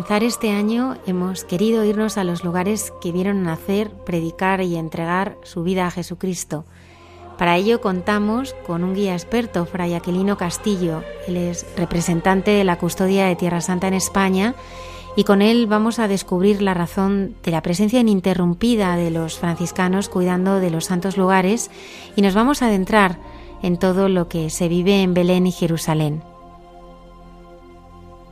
Comenzar este año hemos querido irnos a los lugares que vieron nacer, predicar y entregar su vida a Jesucristo. Para ello contamos con un guía experto, Fray Aquilino Castillo. Él es representante de la custodia de Tierra Santa en España y con él vamos a descubrir la razón de la presencia ininterrumpida de los franciscanos cuidando de los santos lugares y nos vamos a adentrar en todo lo que se vive en Belén y Jerusalén.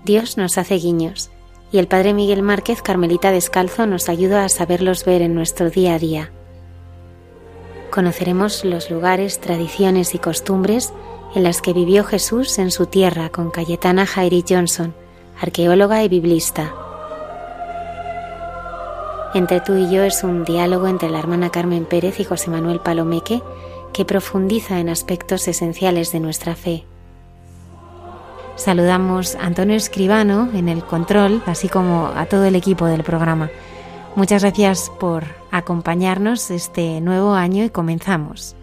Dios nos hace guiños y el Padre Miguel Márquez, Carmelita Descalzo, nos ayuda a saberlos ver en nuestro día a día. Conoceremos los lugares, tradiciones y costumbres en las que vivió Jesús en su tierra con Cayetana Jairi Johnson, arqueóloga y biblista. Entre tú y yo es un diálogo entre la hermana Carmen Pérez y José Manuel Palomeque que profundiza en aspectos esenciales de nuestra fe. Saludamos a Antonio Escribano en el control, así como a todo el equipo del programa. Muchas gracias por acompañarnos este nuevo año y comenzamos.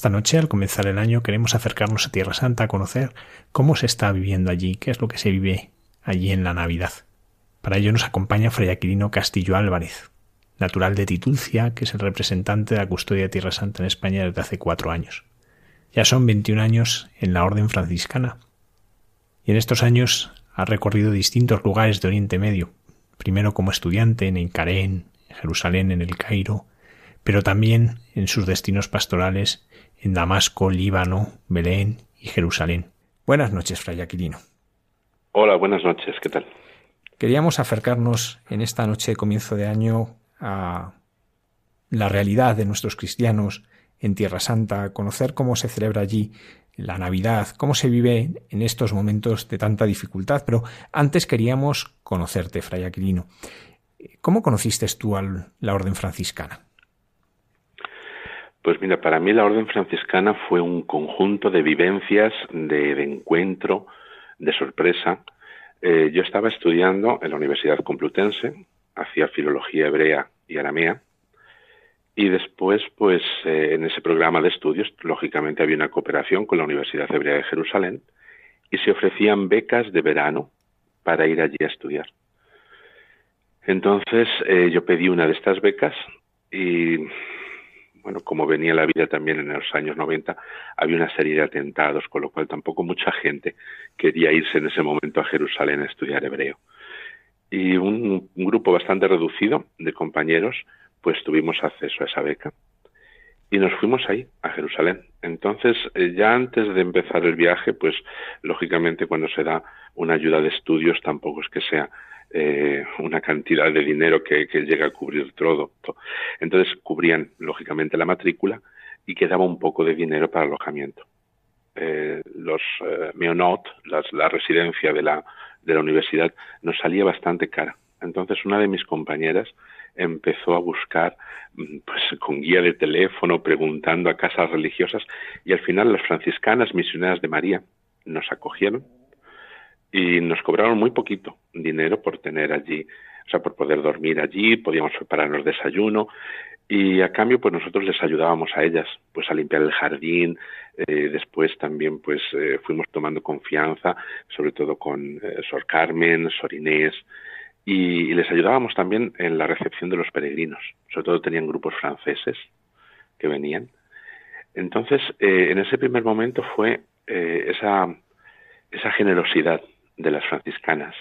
Esta noche, al comenzar el año, queremos acercarnos a Tierra Santa a conocer cómo se está viviendo allí, qué es lo que se vive allí en la Navidad. Para ello nos acompaña Fray Aquilino Castillo Álvarez, natural de Titulcia, que es el representante de la custodia de Tierra Santa en España desde hace cuatro años. Ya son 21 años en la Orden Franciscana. Y en estos años ha recorrido distintos lugares de Oriente Medio, primero como estudiante en Incarén, en Jerusalén, en el Cairo, pero también en sus destinos pastorales en Damasco, Líbano, Belén y Jerusalén. Buenas noches, Fray Aquilino. Hola, buenas noches, ¿qué tal? Queríamos acercarnos en esta noche de comienzo de año a la realidad de nuestros cristianos en Tierra Santa, conocer cómo se celebra allí la Navidad, cómo se vive en estos momentos de tanta dificultad. Pero antes queríamos conocerte, Fray Aquilino. ¿Cómo conociste tú a la Orden Franciscana? Pues mira, para mí la Orden Franciscana fue un conjunto de vivencias, de, encuentro, de sorpresa. Eh, yo estaba estudiando en la Universidad Complutense, hacía filología hebrea y aramea, y después, pues, eh, en ese programa de estudios, lógicamente había una cooperación con la Universidad Hebrea de Jerusalén y se ofrecían becas de verano para ir allí a estudiar. Entonces, eh, yo pedí una de estas becas y bueno, como venía la vida también en los años 90, había una serie de atentados, con lo cual tampoco mucha gente quería irse en ese momento a Jerusalén a estudiar hebreo. Y un, grupo bastante reducido de compañeros, pues tuvimos acceso a esa beca. Y nos fuimos ahí, a Jerusalén. Entonces, eh, ya antes de empezar el viaje, pues lógicamente cuando se da una ayuda de estudios, tampoco es que sea eh, una cantidad de dinero que, llega a cubrir todo. Entonces cubrían lógicamente la matrícula y quedaba un poco de dinero para alojamiento. Eh, los eh, Meonot, la residencia de la, de la universidad, nos salía bastante cara. Entonces una de mis compañeras empezó a buscar mm, pues con guía de teléfono, preguntando a casas religiosas y al final las franciscanas misioneras de María nos acogieron y nos cobraron muy poquito dinero por tener allí, o sea, por poder dormir allí, podíamos prepararnos desayuno y a cambio pues nosotros les ayudábamos a ellas pues a limpiar el jardín, eh, después también pues eh, fuimos tomando confianza, sobre todo con eh, Sor Carmen, Sor Inés, y, les ayudábamos también en la recepción de los peregrinos, sobre todo tenían grupos franceses que venían. Entonces, en ese primer momento fue esa, esa generosidad de las franciscanas,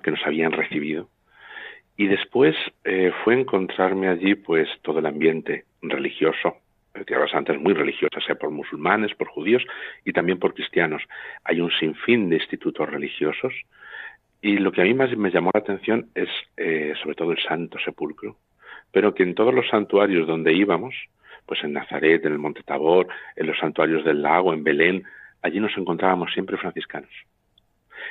que nos habían recibido. Y después eh, fue encontrarme allí pues todo el ambiente religioso. Tierra Santa es muy religiosa, sea por musulmanes, por judíos y también por cristianos. Hay un sinfín de institutos religiosos y lo que a mí más me llamó la atención es eh, sobre todo el Santo Sepulcro, pero que en todos los santuarios donde íbamos, pues en Nazaret, en el Monte Tabor, en los santuarios del lago, en Belén, allí nos encontrábamos siempre franciscanos.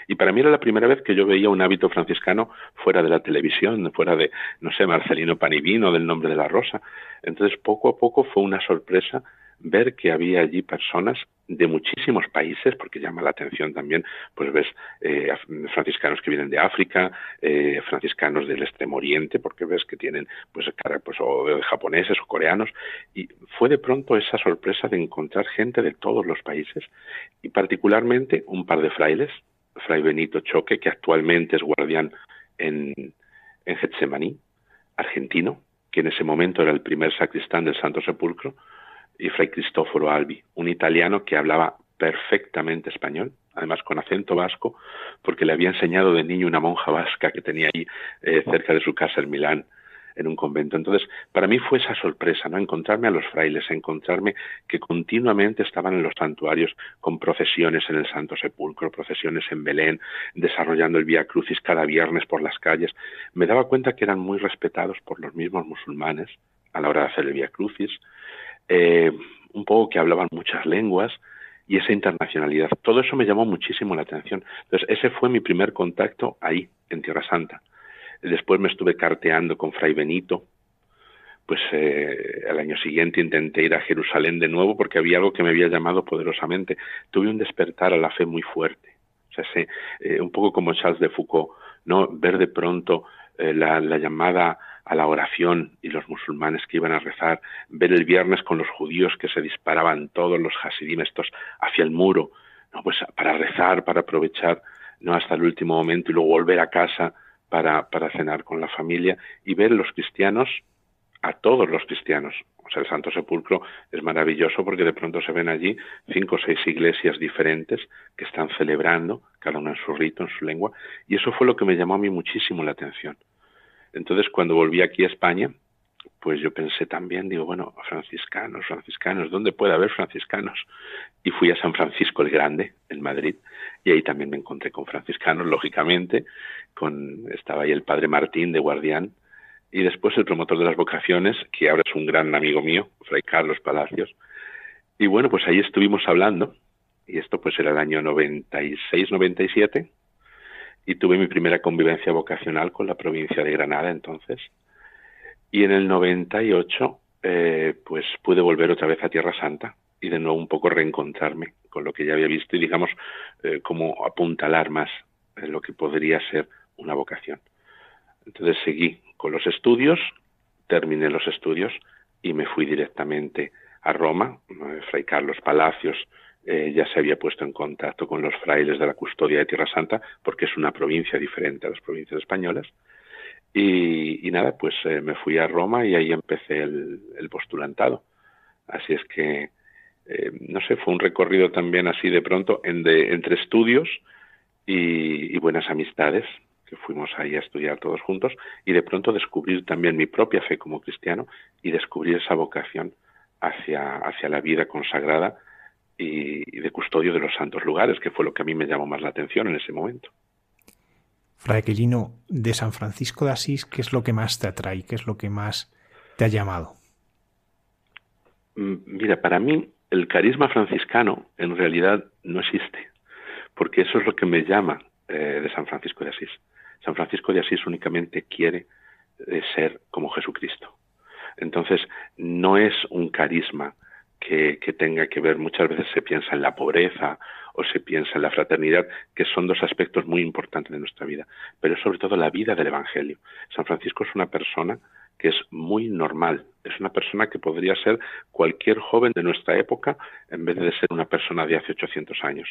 Y para mí era la primera vez que yo veía un hábito franciscano fuera de la televisión, fuera de, no sé, Marcelino Panivino, del nombre de la rosa. Entonces, poco a poco fue una sorpresa ver que había allí personas de muchísimos países, porque llama la atención también, pues ves eh, franciscanos que vienen de África, eh, franciscanos del Extremo Oriente, porque ves que tienen pues pues o de japoneses o coreanos, y fue de pronto esa sorpresa de encontrar gente de todos los países y particularmente un par de frailes Fray Benito Choque, que actualmente es guardián en, en Getsemaní, argentino, que en ese momento era el primer sacristán del Santo Sepulcro, y Fray Cristóforo Albi, un italiano que hablaba perfectamente español, además con acento vasco, porque le había enseñado de niño una monja vasca que tenía ahí eh, cerca de su casa en Milán en un convento. Entonces, para mí fue esa sorpresa, ¿no? Encontrarme a los frailes, encontrarme que continuamente estaban en los santuarios con procesiones en el Santo Sepulcro, procesiones en Belén, desarrollando el Vía Crucis cada viernes por las calles. Me daba cuenta que eran muy respetados por los mismos musulmanes a la hora de hacer el Vía Crucis, eh, un poco que hablaban muchas lenguas, y esa internacionalidad. Todo eso me llamó muchísimo la atención. Entonces, ese fue mi primer contacto ahí, en Tierra Santa. Después me estuve carteando con Fray Benito. Pues eh, al año siguiente intenté ir a Jerusalén de nuevo porque había algo que me había llamado poderosamente. Tuve un despertar a la fe muy fuerte. O sea, sé, eh, un poco como Charles de Foucault, ¿no? Ver de pronto eh, la, llamada a la oración y los musulmanes que iban a rezar, ver el viernes con los judíos que se disparaban todos los hasidim estos hacia el muro, no pues para rezar, para aprovechar no hasta el último momento y luego volver a casa para, para cenar con la familia y ver los cristianos a todos los cristianos. O sea, el Santo Sepulcro es maravilloso porque de pronto se ven allí cinco o seis iglesias diferentes que están celebrando, cada una en su rito, en su lengua, y eso fue lo que me llamó a mí muchísimo la atención. Entonces, cuando volví aquí a España, pues yo pensé también, digo, bueno, franciscanos, franciscanos, ¿dónde puede haber franciscanos? Y fui a San Francisco el Grande, en Madrid, y ahí también me encontré con franciscanos, lógicamente, con, estaba ahí el padre Martín de Guardián, y después el promotor de las vocaciones, que ahora es un gran amigo mío, Fray Carlos Palacios. Y bueno, pues ahí estuvimos hablando, y esto pues era el año 96-97, y tuve mi primera convivencia vocacional con la provincia de Granada entonces. Y en el 98, eh, pues pude volver otra vez a Tierra Santa y de nuevo un poco reencontrarme con lo que ya había visto y digamos eh, como apuntalar más en lo que podría ser una vocación. Entonces seguí con los estudios, terminé los estudios y me fui directamente a Roma. Eh, Fray Carlos Palacios eh, ya se había puesto en contacto con los frailes de la custodia de Tierra Santa porque es una provincia diferente a las provincias españolas. Y, nada, pues eh, me fui a Roma y ahí empecé el, postulantado. Así es que, no sé, fue un recorrido también así de pronto entre estudios y buenas amistades que fuimos ahí a estudiar todos juntos y de pronto descubrir también mi propia fe como cristiano y descubrir esa vocación hacia, hacia la vida consagrada y, de custodio de los santos lugares, que fue lo que a mí me llamó más la atención en ese momento. Fray Aquilino, de San Francisco de Asís, ¿qué es lo que más te atrae? ¿Qué es lo que más te ha llamado? Mm, mira, para mí el carisma franciscano en realidad no existe, porque eso es lo que me llama eh, de San Francisco de Asís. San Francisco de Asís únicamente quiere eh, ser como Jesucristo. Entonces, no es un carisma que, que, tenga que ver, muchas veces se piensa en la pobreza o se piensa en la fraternidad, que son dos aspectos muy importantes de nuestra vida, pero sobre todo la vida del Evangelio. San Francisco es una persona que es muy normal. Es una persona que podría ser cualquier joven de nuestra época en vez de ser una persona de hace 800 años.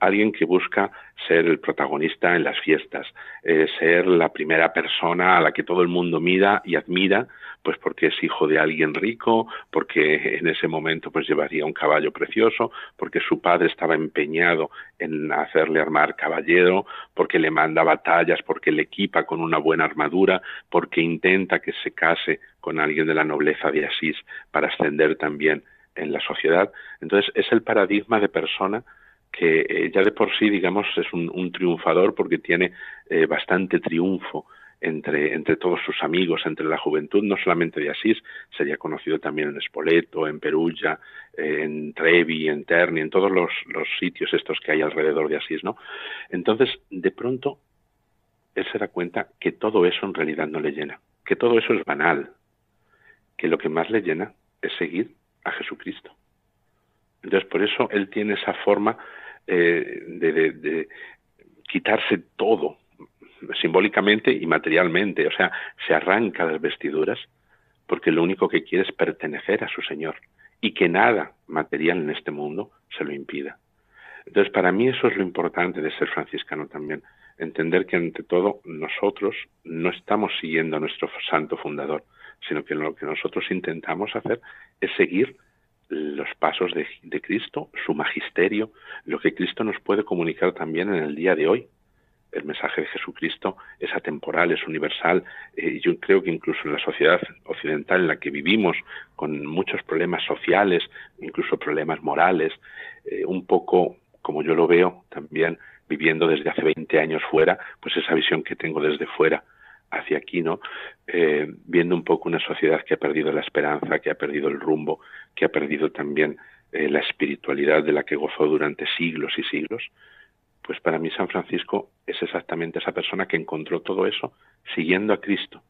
Alguien que busca ser el protagonista en las fiestas, eh, ser la primera persona a la que todo el mundo mira y admira, pues porque es hijo de alguien rico, porque en ese momento pues llevaría un caballo precioso, porque su padre estaba empeñado en hacerle armar caballero, porque le manda batallas, porque le equipa con una buena armadura, porque intenta que se case con alguien de la nobleza de Asís para ascender también en la sociedad. Entonces es el paradigma de persona que eh, ya de por sí, digamos, es un, triunfador porque tiene eh, bastante triunfo entre, entre todos sus amigos, entre la juventud, no solamente de Asís, sería conocido también en Spoleto, en Perugia, en Trevi, en Terni, en todos los, los sitios estos que hay alrededor de Asís, ¿no? Entonces, de pronto, él se da cuenta que todo eso en realidad no le llena, que todo eso es banal, que lo que más le llena es seguir a Jesucristo. Entonces, por eso él tiene esa forma eh, de, de quitarse todo, simbólicamente y materialmente, o sea, se arranca las vestiduras porque lo único que quiere es pertenecer a su Señor y que nada material en este mundo se lo impida. Entonces, para mí eso es lo importante de ser franciscano también, entender que ante todo nosotros no estamos siguiendo a nuestro santo fundador, sino que lo que nosotros intentamos hacer es seguir los pasos de, Cristo, su magisterio, lo que Cristo nos puede comunicar también en el día de hoy, el mensaje de Jesucristo es atemporal, es universal. Eh, yo creo que incluso en la sociedad occidental en la que vivimos, con muchos problemas sociales, incluso problemas morales, eh, un poco como yo lo veo también viviendo desde hace 20 años fuera, pues esa visión que tengo desde fuera hacia aquí, ¿no? Eh, viendo un poco una sociedad que ha perdido la esperanza, que ha perdido el rumbo, que ha perdido también la espiritualidad de la que gozó durante siglos y siglos, pues para mí San Francisco es exactamente esa persona que encontró todo eso siguiendo a Cristo,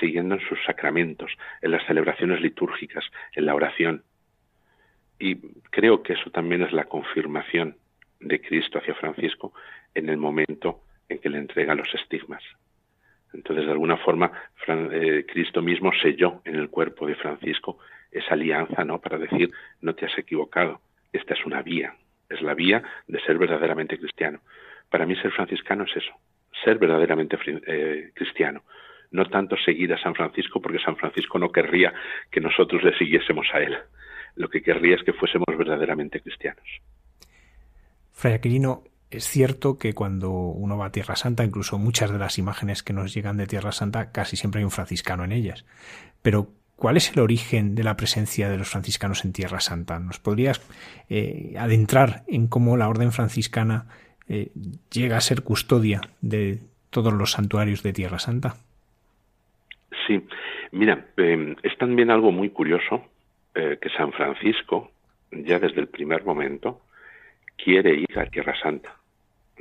siguiendo en sus sacramentos, en las celebraciones litúrgicas, en la oración. Y creo que eso también es la confirmación de Cristo hacia Francisco en el momento en que le entrega los estigmas. Entonces, de alguna forma, eh, Cristo mismo selló en el cuerpo de Francisco esa alianza, ¿no? Para decir, no te has equivocado, esta es una vía, es la vía de ser verdaderamente cristiano. Para mí ser franciscano es eso, ser verdaderamente eh, cristiano. No tanto seguir a San Francisco, porque San Francisco no querría que nosotros le siguiésemos a él. Lo que querría es que fuésemos verdaderamente cristianos. Fray Aquilino, es cierto que cuando uno va a Tierra Santa, incluso muchas de las imágenes que nos llegan de Tierra Santa, casi siempre hay un franciscano en ellas. Pero, ¿cuál es el origen de la presencia de los franciscanos en Tierra Santa? ¿Nos podrías eh, adentrar en cómo la orden franciscana eh, llega a ser custodia de todos los santuarios de Tierra Santa? Sí, mira, em, es también algo muy curioso eh, que San Francisco, ya desde el primer momento, quiere ir a Tierra Santa.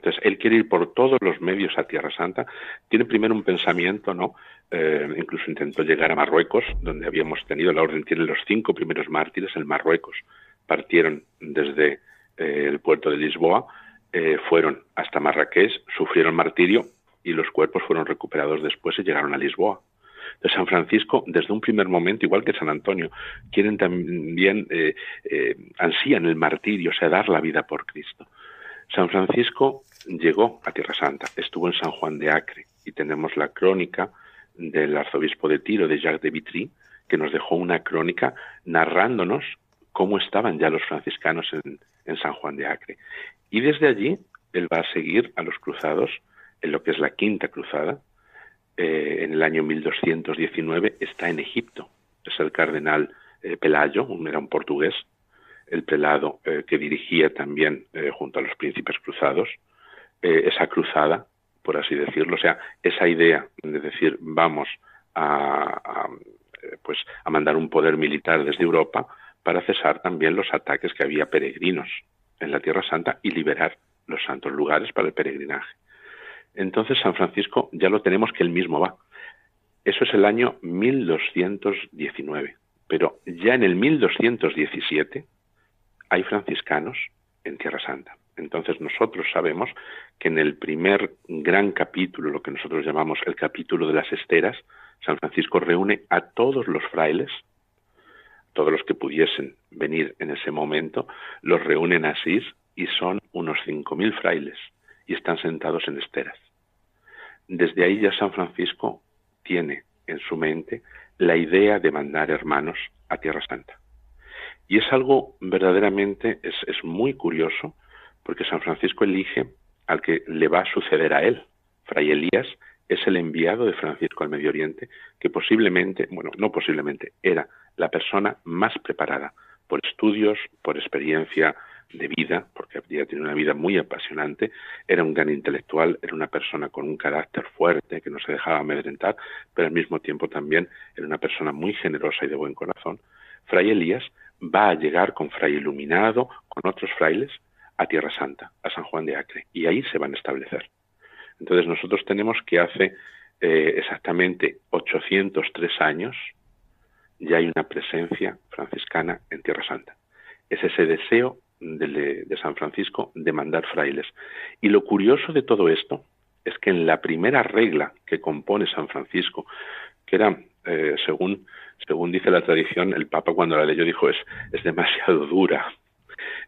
Entonces, él quiere ir por todos los medios a Tierra Santa. Tiene primero un pensamiento, ¿no? Eh, incluso intentó llegar a Marruecos, donde habíamos tenido la orden, tiene los cinco primeros mártires en Marruecos. Partieron desde eh, el puerto de Lisboa, eh, fueron hasta Marrakech, sufrieron martirio y los cuerpos fueron recuperados después y llegaron a Lisboa. De San Francisco, desde un primer momento, igual que San Antonio, quieren también, ansían el martirio, o sea, dar la vida por Cristo. San Francisco llegó a Tierra Santa, estuvo en San Juan de Acre y tenemos la crónica del arzobispo de Tiro, de Jacques de Vitry, que nos dejó una crónica narrándonos cómo estaban ya los franciscanos en, San Juan de Acre. Y desde allí él va a seguir a los cruzados en lo que es la quinta cruzada. Eh, en el año 1219 está en Egipto. Es el cardenal eh, Pelayo, era un portugués, el prelado eh, que dirigía también junto a los príncipes cruzados eh, esa cruzada, por así decirlo, o sea, esa idea de decir vamos a, pues a mandar un poder militar desde Europa para cesar también los ataques que había peregrinos en la Tierra Santa y liberar los santos lugares para el peregrinaje. Entonces San Francisco ya lo tenemos que él mismo va. Eso es el año 1219, pero ya en el 1217 hay franciscanos en Tierra Santa. Entonces nosotros sabemos que en el primer gran capítulo, lo que nosotros llamamos el capítulo de las esteras, San Francisco reúne a todos los frailes, todos los que pudiesen venir en ese momento, los reúnen Asís y son unos 5.000 frailes y están sentados en esteras. Desde ahí ya San Francisco tiene en su mente la idea de mandar hermanos a Tierra Santa. Y es algo verdaderamente, es, es muy curioso, porque San Francisco elige al que le va a suceder a él. Fray Elías es el enviado de Francisco al Medio Oriente, que posiblemente, bueno, no posiblemente, era la persona más preparada por estudios, por experiencia de vida, porque había tenido una vida muy apasionante, era un gran intelectual, era una persona con un carácter fuerte, que no se dejaba amedrentar, pero al mismo tiempo también era una persona muy generosa y de buen corazón. Fray Elías va a llegar con Fray Iluminado, con otros frailes, a Tierra Santa, a San Juan de Acre, y ahí se van a establecer. Entonces nosotros tenemos que hace eh, exactamente 803 años ya hay una presencia franciscana en Tierra Santa. Es ese deseo de, de San Francisco de mandar frailes. Y lo curioso de todo esto es que en la primera regla que compone San Francisco, que era, eh, según según dice la tradición, el Papa cuando la leyó dijo es, es demasiado dura.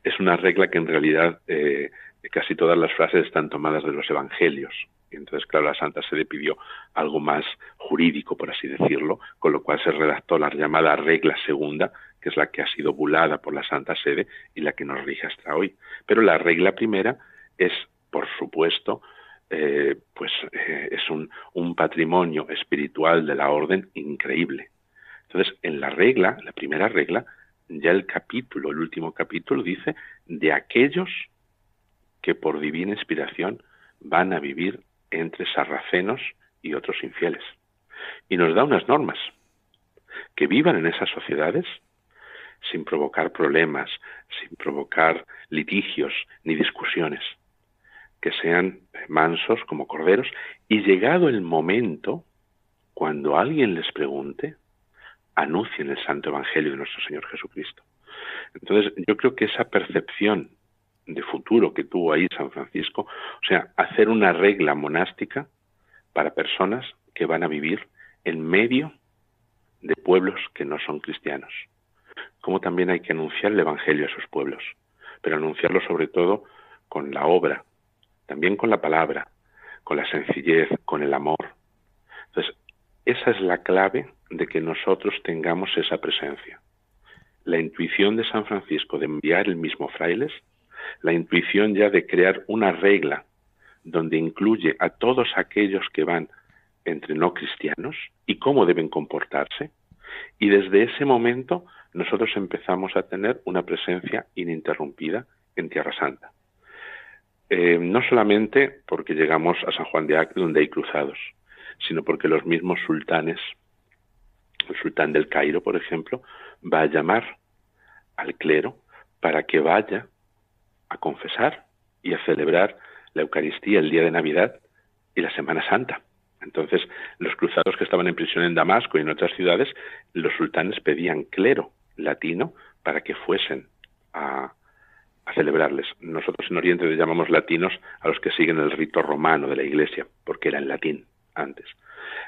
Es una regla que en realidad eh, casi todas las frases están tomadas de los evangelios. Entonces, claro, la Santa Sede pidió algo más jurídico, por así decirlo, con lo cual se redactó la llamada regla segunda, que es la que ha sido bulada por la Santa Sede y la que nos rige hasta hoy. Pero la regla primera es, por supuesto, eh, pues eh, es un, un patrimonio espiritual de la orden increíble. Entonces, en la regla, la primera regla, ya el capítulo, el último capítulo dice de aquellos que por divina inspiración van a vivir entre sarracenos y otros infieles. Y nos da unas normas, que vivan en esas sociedades sin provocar problemas, sin provocar litigios ni discusiones, que sean mansos como corderos. Y llegado el momento, cuando alguien les pregunte, anuncien el santo evangelio de nuestro Señor Jesucristo. Entonces, yo creo que esa percepción de futuro que tuvo ahí San Francisco, o sea, hacer una regla monástica para personas que van a vivir en medio de pueblos que no son cristianos. Como también hay que anunciar el Evangelio a esos pueblos, pero anunciarlo sobre todo con la obra, también con la palabra, con la sencillez, con el amor. Entonces, esa es la clave de que nosotros tengamos esa presencia. La intuición de San Francisco de enviar el mismo frailes, la intuición ya de crear una regla donde incluye a todos aquellos que van entre no cristianos y cómo deben comportarse. Y desde ese momento nosotros empezamos a tener una presencia ininterrumpida en Tierra Santa. Eh, no solamente porque llegamos a San Juan de Acre donde hay cruzados, sino porque los mismos sultanes, el sultán del Cairo, por ejemplo, va a llamar al clero para que vaya a confesar y a celebrar la Eucaristía el día de Navidad y la Semana Santa. Entonces, los cruzados que estaban en prisión en Damasco y en otras ciudades, los sultanes pedían clero latino para que fuesen a, a celebrarles. Nosotros en Oriente les llamamos latinos a los que siguen el rito romano de la Iglesia, porque era en latín antes.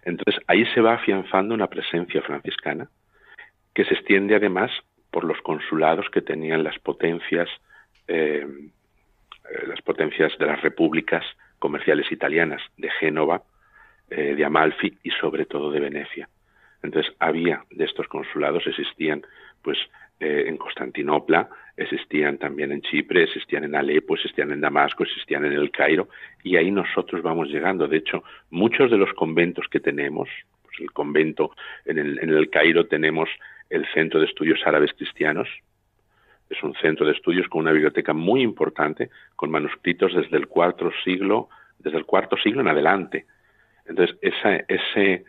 Entonces ahí se va afianzando una presencia franciscana que se extiende además por los consulados que tenían las potencias, eh, eh, las potencias de las repúblicas comerciales italianas de Génova, eh, de Amalfi y sobre todo de Venecia. Entonces había de estos consulados existían pues en Constantinopla, existían también en Chipre, existían en Alepo, existían en Damasco, existían en el Cairo, y ahí nosotros vamos llegando. De hecho, muchos de los conventos que tenemos, pues el convento en el, en el Cairo tenemos el Centro de Estudios Árabes Cristianos, es un centro de estudios con una biblioteca muy importante, con manuscritos desde el cuarto siglo, desde el cuarto siglo en adelante. Entonces, esa, ese,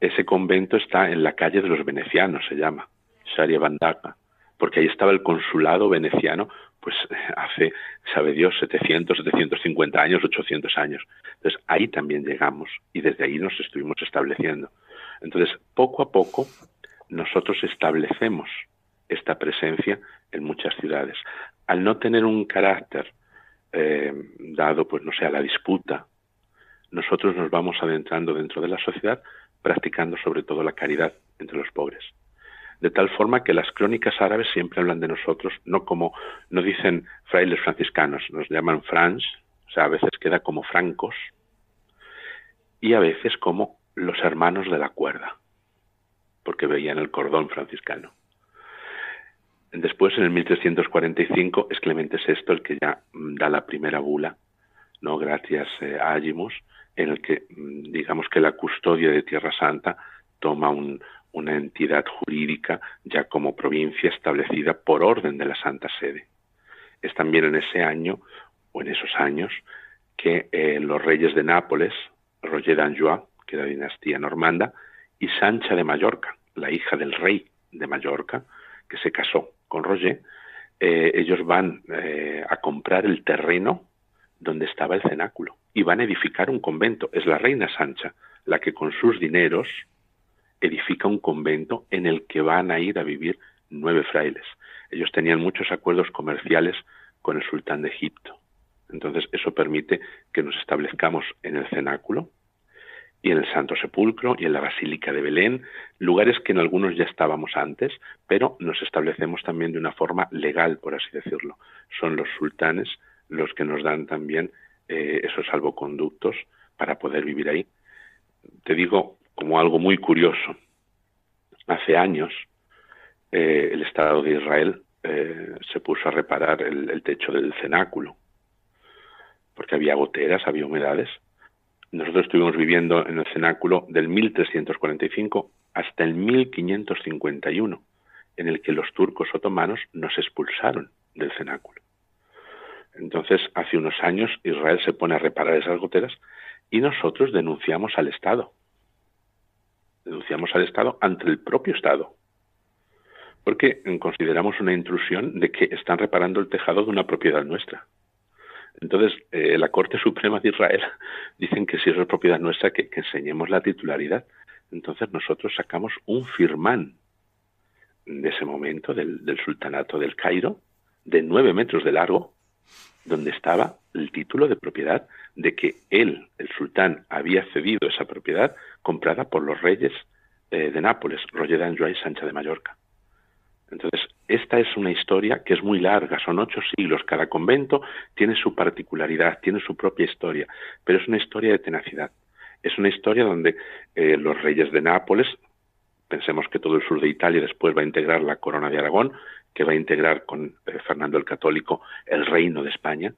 ese convento está en la calle de los venecianos, se llama, Sharia Bandaka porque ahí estaba el consulado veneciano, pues hace, sabe Dios, 700, 750 años, 800 años. Entonces ahí también llegamos y desde ahí nos estuvimos estableciendo. Entonces, poco a poco, nosotros establecemos esta presencia en muchas ciudades. Al no tener un carácter eh, dado, pues no sé, a la disputa, nosotros nos vamos adentrando dentro de la sociedad practicando sobre todo la caridad entre los pobres de tal forma que las crónicas árabes siempre hablan de nosotros, no como, no dicen frailes franciscanos, nos llaman frans, o sea, a veces queda como francos, y a veces como los hermanos de la cuerda, porque veían el cordón franciscano. Después, en el 1345, es Clemente VI el que ya mm, da la primera bula, no gracias eh, a Agimus, en el que mm, digamos que la custodia de Tierra Santa toma un, una entidad jurídica ya como provincia establecida por orden de la Santa Sede. Es también en ese año, o en esos años, que eh, los reyes de Nápoles, Roger d'Anjou, que era dinastía normanda, y Sancha de Mallorca, la hija del rey de Mallorca, que se casó con Roger, eh, ellos van eh, a comprar el terreno donde estaba el cenáculo y van a edificar un convento. Es la reina Sancha la que con sus dineros edifica un convento en el que van a ir a vivir nueve frailes. Ellos tenían muchos acuerdos comerciales con el sultán de Egipto. Entonces eso permite que nos establezcamos en el cenáculo y en el Santo Sepulcro y en la Basílica de Belén, lugares que en algunos ya estábamos antes, pero nos establecemos también de una forma legal, por así decirlo. Son los sultanes los que nos dan también eh, esos salvoconductos para poder vivir ahí. Te digo, como algo muy curioso. Hace años eh, el Estado de Israel eh, se puso a reparar el, techo del cenáculo, porque había goteras, había humedades. Nosotros estuvimos viviendo en el cenáculo del 1345 hasta el 1551, en el que los turcos otomanos nos expulsaron del cenáculo. Entonces, hace unos años Israel se pone a reparar esas goteras y nosotros denunciamos al Estado denunciamos al Estado ante el propio Estado, porque consideramos una intrusión de que están reparando el tejado de una propiedad nuestra. Entonces, eh, la Corte Suprema de Israel dicen que si eso es propiedad nuestra, que, enseñemos la titularidad. Entonces nosotros sacamos un firmán de ese momento del, del sultanato del Cairo, de nueve metros de largo, donde estaba el título de propiedad de que él, el sultán, había cedido esa propiedad comprada por los reyes eh, de Nápoles, Roger d'Anjou y Sancha de Mallorca. Entonces, esta es una historia que es muy larga, son ocho siglos, cada convento tiene su particularidad, tiene su propia historia, pero es una historia de tenacidad. Es una historia donde eh, los reyes de Nápoles, pensemos que todo el sur de Italia después va a integrar la corona de Aragón, que va a integrar con eh, Fernando el Católico el reino de España,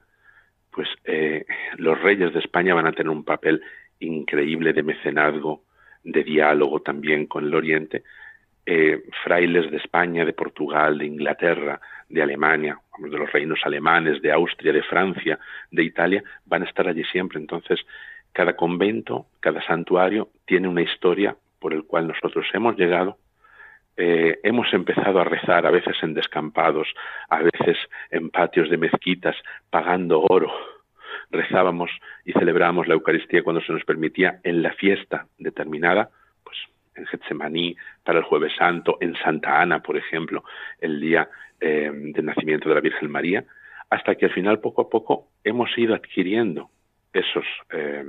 pues eh, los reyes de España van a tener un papel increíble de mecenazgo, de diálogo también con el Oriente. Eh, frailes de España, de Portugal, de Inglaterra, de Alemania, de los reinos alemanes, de Austria, de Francia, de Italia, van a estar allí siempre. Entonces, cada convento, cada santuario tiene una historia por el cual nosotros hemos llegado eh, hemos empezado a rezar a veces en descampados, a veces en patios de mezquitas, pagando oro. Rezábamos y celebrábamos la Eucaristía cuando se nos permitía en la fiesta determinada, pues en Getsemaní, para el Jueves Santo, en Santa Ana, por ejemplo, el día eh, del nacimiento de la Virgen María, hasta que al final poco a poco hemos ido adquiriendo esos, eh,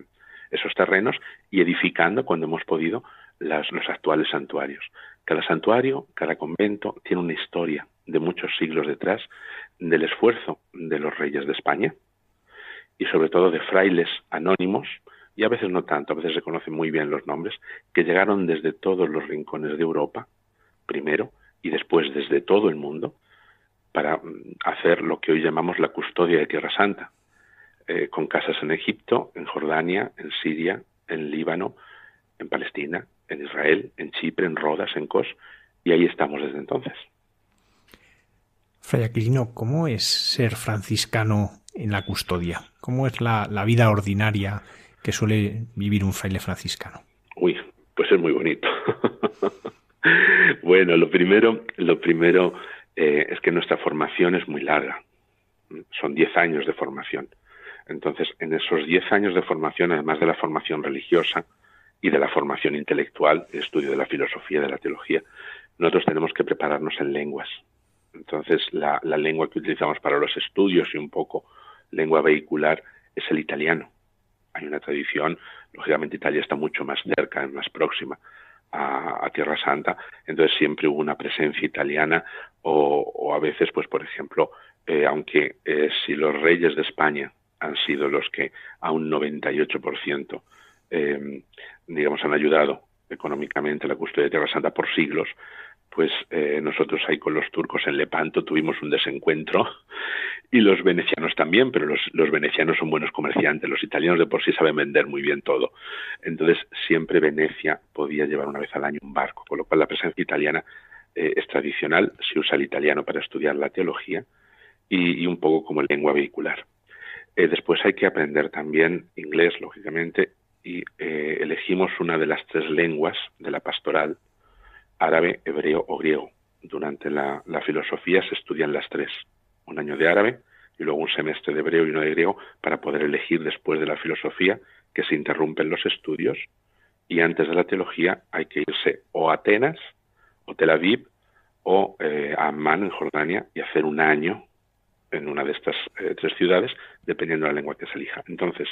esos terrenos y edificando cuando hemos podido los actuales santuarios. Cada santuario, cada convento tiene una historia de muchos siglos detrás del esfuerzo de los reyes de España y sobre todo de frailes anónimos, y a veces no tanto, a veces se conocen muy bien los nombres, que llegaron desde todos los rincones de Europa, primero, y después desde todo el mundo, para mm, hacer lo que hoy llamamos la custodia de Tierra Santa, eh, con casas en Egipto, en Jordania, en Siria, en Líbano, en Palestina, en Israel, en Chipre, en Rodas, en Kos, y ahí estamos desde entonces. Fray Aquilino, ¿cómo es ser franciscano en la custodia? ¿Cómo es la, vida ordinaria que suele vivir un fraile franciscano? Uy, pues es muy bonito. bueno, lo primero, lo primero eh, es que nuestra formación es muy larga. Son diez años de formación. Entonces, en esos diez años de formación, además de la formación religiosa, y de la formación intelectual, el estudio de la filosofía, de la teología, nosotros tenemos que prepararnos en lenguas. Entonces, la, lengua que utilizamos para los estudios y un poco lengua vehicular es el italiano. Hay una tradición, lógicamente Italia está mucho más cerca, más próxima a, Tierra Santa, entonces siempre hubo una presencia italiana o, a veces, pues por ejemplo, eh, aunque eh, si los reyes de España han sido los que a un 98% eh, digamos, han ayudado económicamente la custodia de Tierra Santa por siglos, pues eh, nosotros ahí con los turcos en Lepanto tuvimos un desencuentro y los venecianos también, pero los, los, venecianos son buenos comerciantes, los italianos de por sí saben vender muy bien todo. Entonces siempre Venecia podía llevar una vez al año un barco, con lo cual la presencia italiana eh, es tradicional, se usa el italiano para estudiar la teología y, un poco como lengua vehicular. Eh, después hay que aprender también inglés, lógicamente, y eh, elegimos una de las tres lenguas de la pastoral, árabe, hebreo o griego. Durante la, filosofía se estudian las tres, un año de árabe y luego un semestre de hebreo y uno de griego para poder elegir después de la filosofía que se interrumpen los estudios y antes de la teología hay que irse o a Atenas o Tel Aviv o eh, a Amman en Jordania y hacer un año en una de estas eh, tres ciudades, dependiendo de la lengua que se elija. Entonces,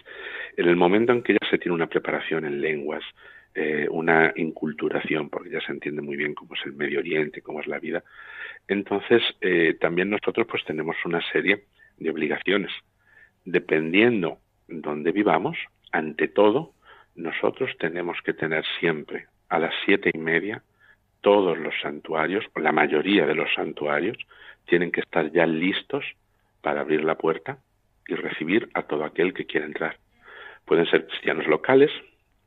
en el momento en que ya se tiene una preparación en lenguas, eh, una inculturación, porque ya se entiende muy bien cómo es el Medio Oriente, cómo es la vida, entonces eh, también nosotros pues tenemos una serie de obligaciones. Dependiendo donde vivamos, ante todo, nosotros tenemos que tener siempre a las siete y media todos los santuarios, o la mayoría de los santuarios, tienen que estar ya listos para abrir la puerta y recibir a todo aquel que quiera entrar. Pueden ser cristianos locales,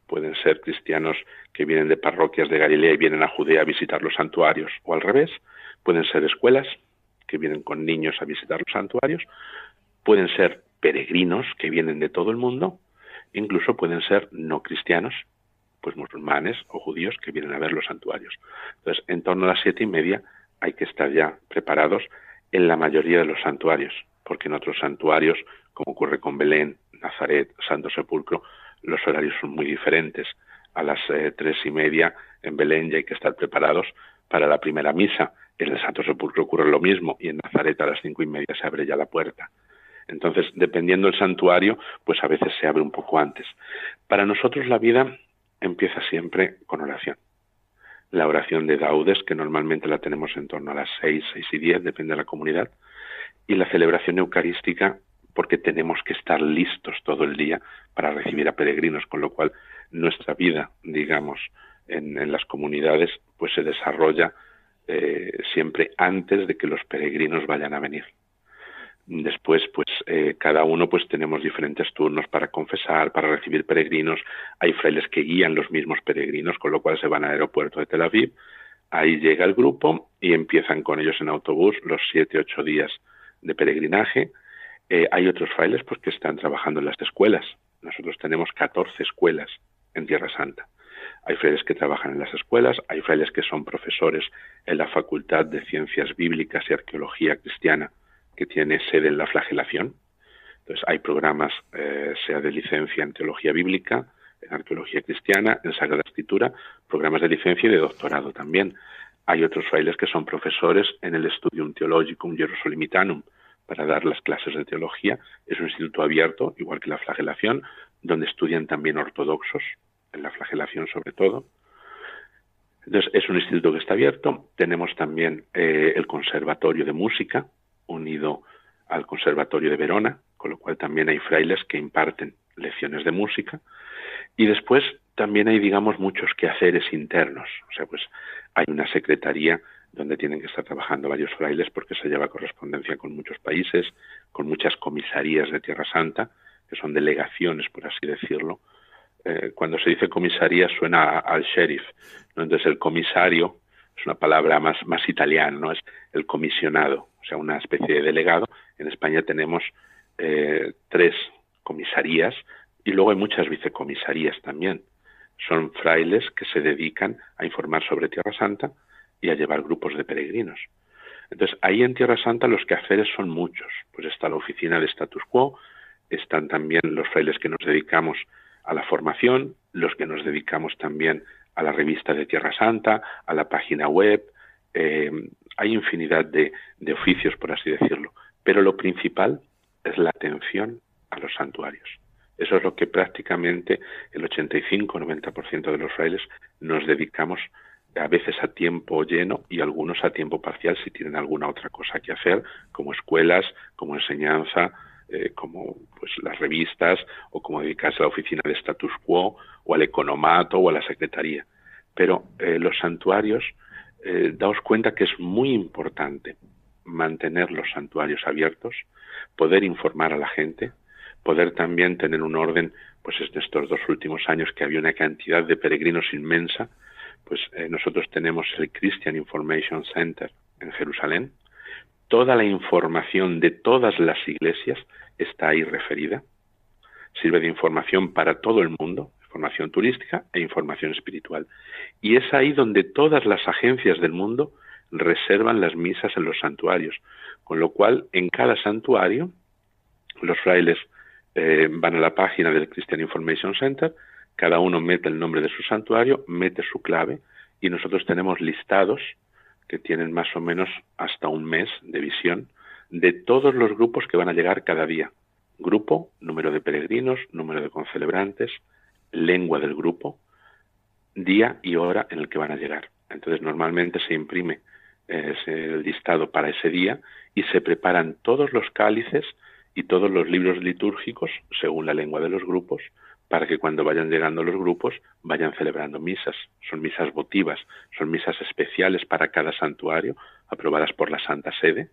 pueden ser cristianos que vienen de parroquias de Galilea y vienen a Judea a visitar los santuarios, o al revés, pueden ser escuelas que vienen con niños a visitar los santuarios, pueden ser peregrinos que vienen de todo el mundo, incluso pueden ser no cristianos, pues musulmanes o judíos que vienen a ver los santuarios. Entonces, en torno a las siete y media hay que estar ya preparados en la mayoría de los santuarios, porque en otros santuarios, como ocurre con Belén, Nazaret, Santo Sepulcro, los horarios son muy diferentes. A las eh, tres y media en Belén ya hay que estar preparados para la primera misa. En el Santo Sepulcro ocurre lo mismo y en Nazaret a las cinco y media se abre ya la puerta. Entonces, dependiendo del santuario, pues a veces se abre un poco antes. Para nosotros la vida empieza siempre con oración. La oración de Daudes, que normalmente la tenemos en torno a las seis, seis y diez, depende de la comunidad, y la celebración eucarística, porque tenemos que estar listos todo el día para recibir a peregrinos, con lo cual nuestra vida, digamos, en, las comunidades, pues se desarrolla eh, siempre antes de que los peregrinos vayan a venir. Después, pues eh, cada uno pues tenemos diferentes turnos para confesar, para recibir peregrinos. Hay frailes que guían los mismos peregrinos, con lo cual se van al aeropuerto de Tel Aviv. Ahí llega el grupo y empiezan con ellos en autobús los siete, ocho días de peregrinaje. Eh, hay otros frailes pues que están trabajando en las escuelas. Nosotros tenemos 14 escuelas en Tierra Santa. Hay frailes que trabajan en las escuelas, hay frailes que son profesores en la Facultad de Ciencias Bíblicas y Arqueología Cristiana que tiene sede en la flagelación. Entonces hay programas, eh, sea de licencia en teología bíblica, en arqueología cristiana, en Sagrada Escritura, programas de licencia y de doctorado también. Hay otros frailes que son profesores en el Studium Theologicum Jerusalemitanum para dar las clases de teología. Es un instituto abierto, igual que la flagelación, donde estudian también ortodoxos, en la flagelación sobre todo. Entonces, es un instituto que está abierto. Tenemos también eh, el Conservatorio de Música, unido al Conservatorio de Verona, con lo cual también hay frailes que imparten lecciones de música. Y después también hay, digamos, muchos quehaceres internos. O sea, pues hay una secretaría donde tienen que estar trabajando varios frailes porque se lleva correspondencia con muchos países, con muchas comisarías de Tierra Santa, que son delegaciones, por así decirlo. Eh, cuando se dice comisaría suena al sheriff, ¿no? entonces el comisario es una palabra más, más italiana, ¿no? es el comisionado o sea, una especie de delegado. En España tenemos eh, tres comisarías y luego hay muchas vicecomisarías también. Son frailes que se dedican a informar sobre Tierra Santa y a llevar grupos de peregrinos. Entonces, ahí en Tierra Santa los quehaceres son muchos. Pues está la oficina de status quo, están también los frailes que nos dedicamos a la formación, los que nos dedicamos también a la revista de Tierra Santa, a la página web, eh, hay infinidad de, oficios, por así decirlo, pero lo principal es la atención a los santuarios. Eso es lo que prácticamente el 85-90% de los frailes nos dedicamos a veces a tiempo lleno y algunos a tiempo parcial si tienen alguna otra cosa que hacer, como escuelas, como enseñanza, eh, como pues las revistas o como dedicarse a la oficina de status quo o al economato o a la secretaría. Pero eh, los santuarios eh, daos cuenta que es muy importante mantener los santuarios abiertos, poder informar a la gente, poder también tener un orden, pues en estos dos últimos años que había una cantidad de peregrinos inmensa, pues eh, nosotros tenemos el Christian Information Center en Jerusalén. Toda la información de todas las iglesias está ahí referida. Sirve de información para todo el mundo, información turística e información espiritual. Y es ahí donde todas las agencias del mundo reservan las misas en los santuarios, con lo cual en cada santuario los frailes eh, van a la página del Christian Information Center, cada uno mete el nombre de su santuario, mete su clave y nosotros tenemos listados que tienen más o menos hasta un mes de visión de todos los grupos que van a llegar cada día. Grupo, número de peregrinos, número de concelebrantes, lengua del grupo, día y hora en el que van a llegar. Entonces normalmente se imprime eh, el listado para ese día y se preparan todos los cálices y todos los libros litúrgicos según la lengua de los grupos para que cuando vayan llegando los grupos vayan celebrando misas. Son misas votivas, son misas especiales para cada santuario, aprobadas por la Santa Sede,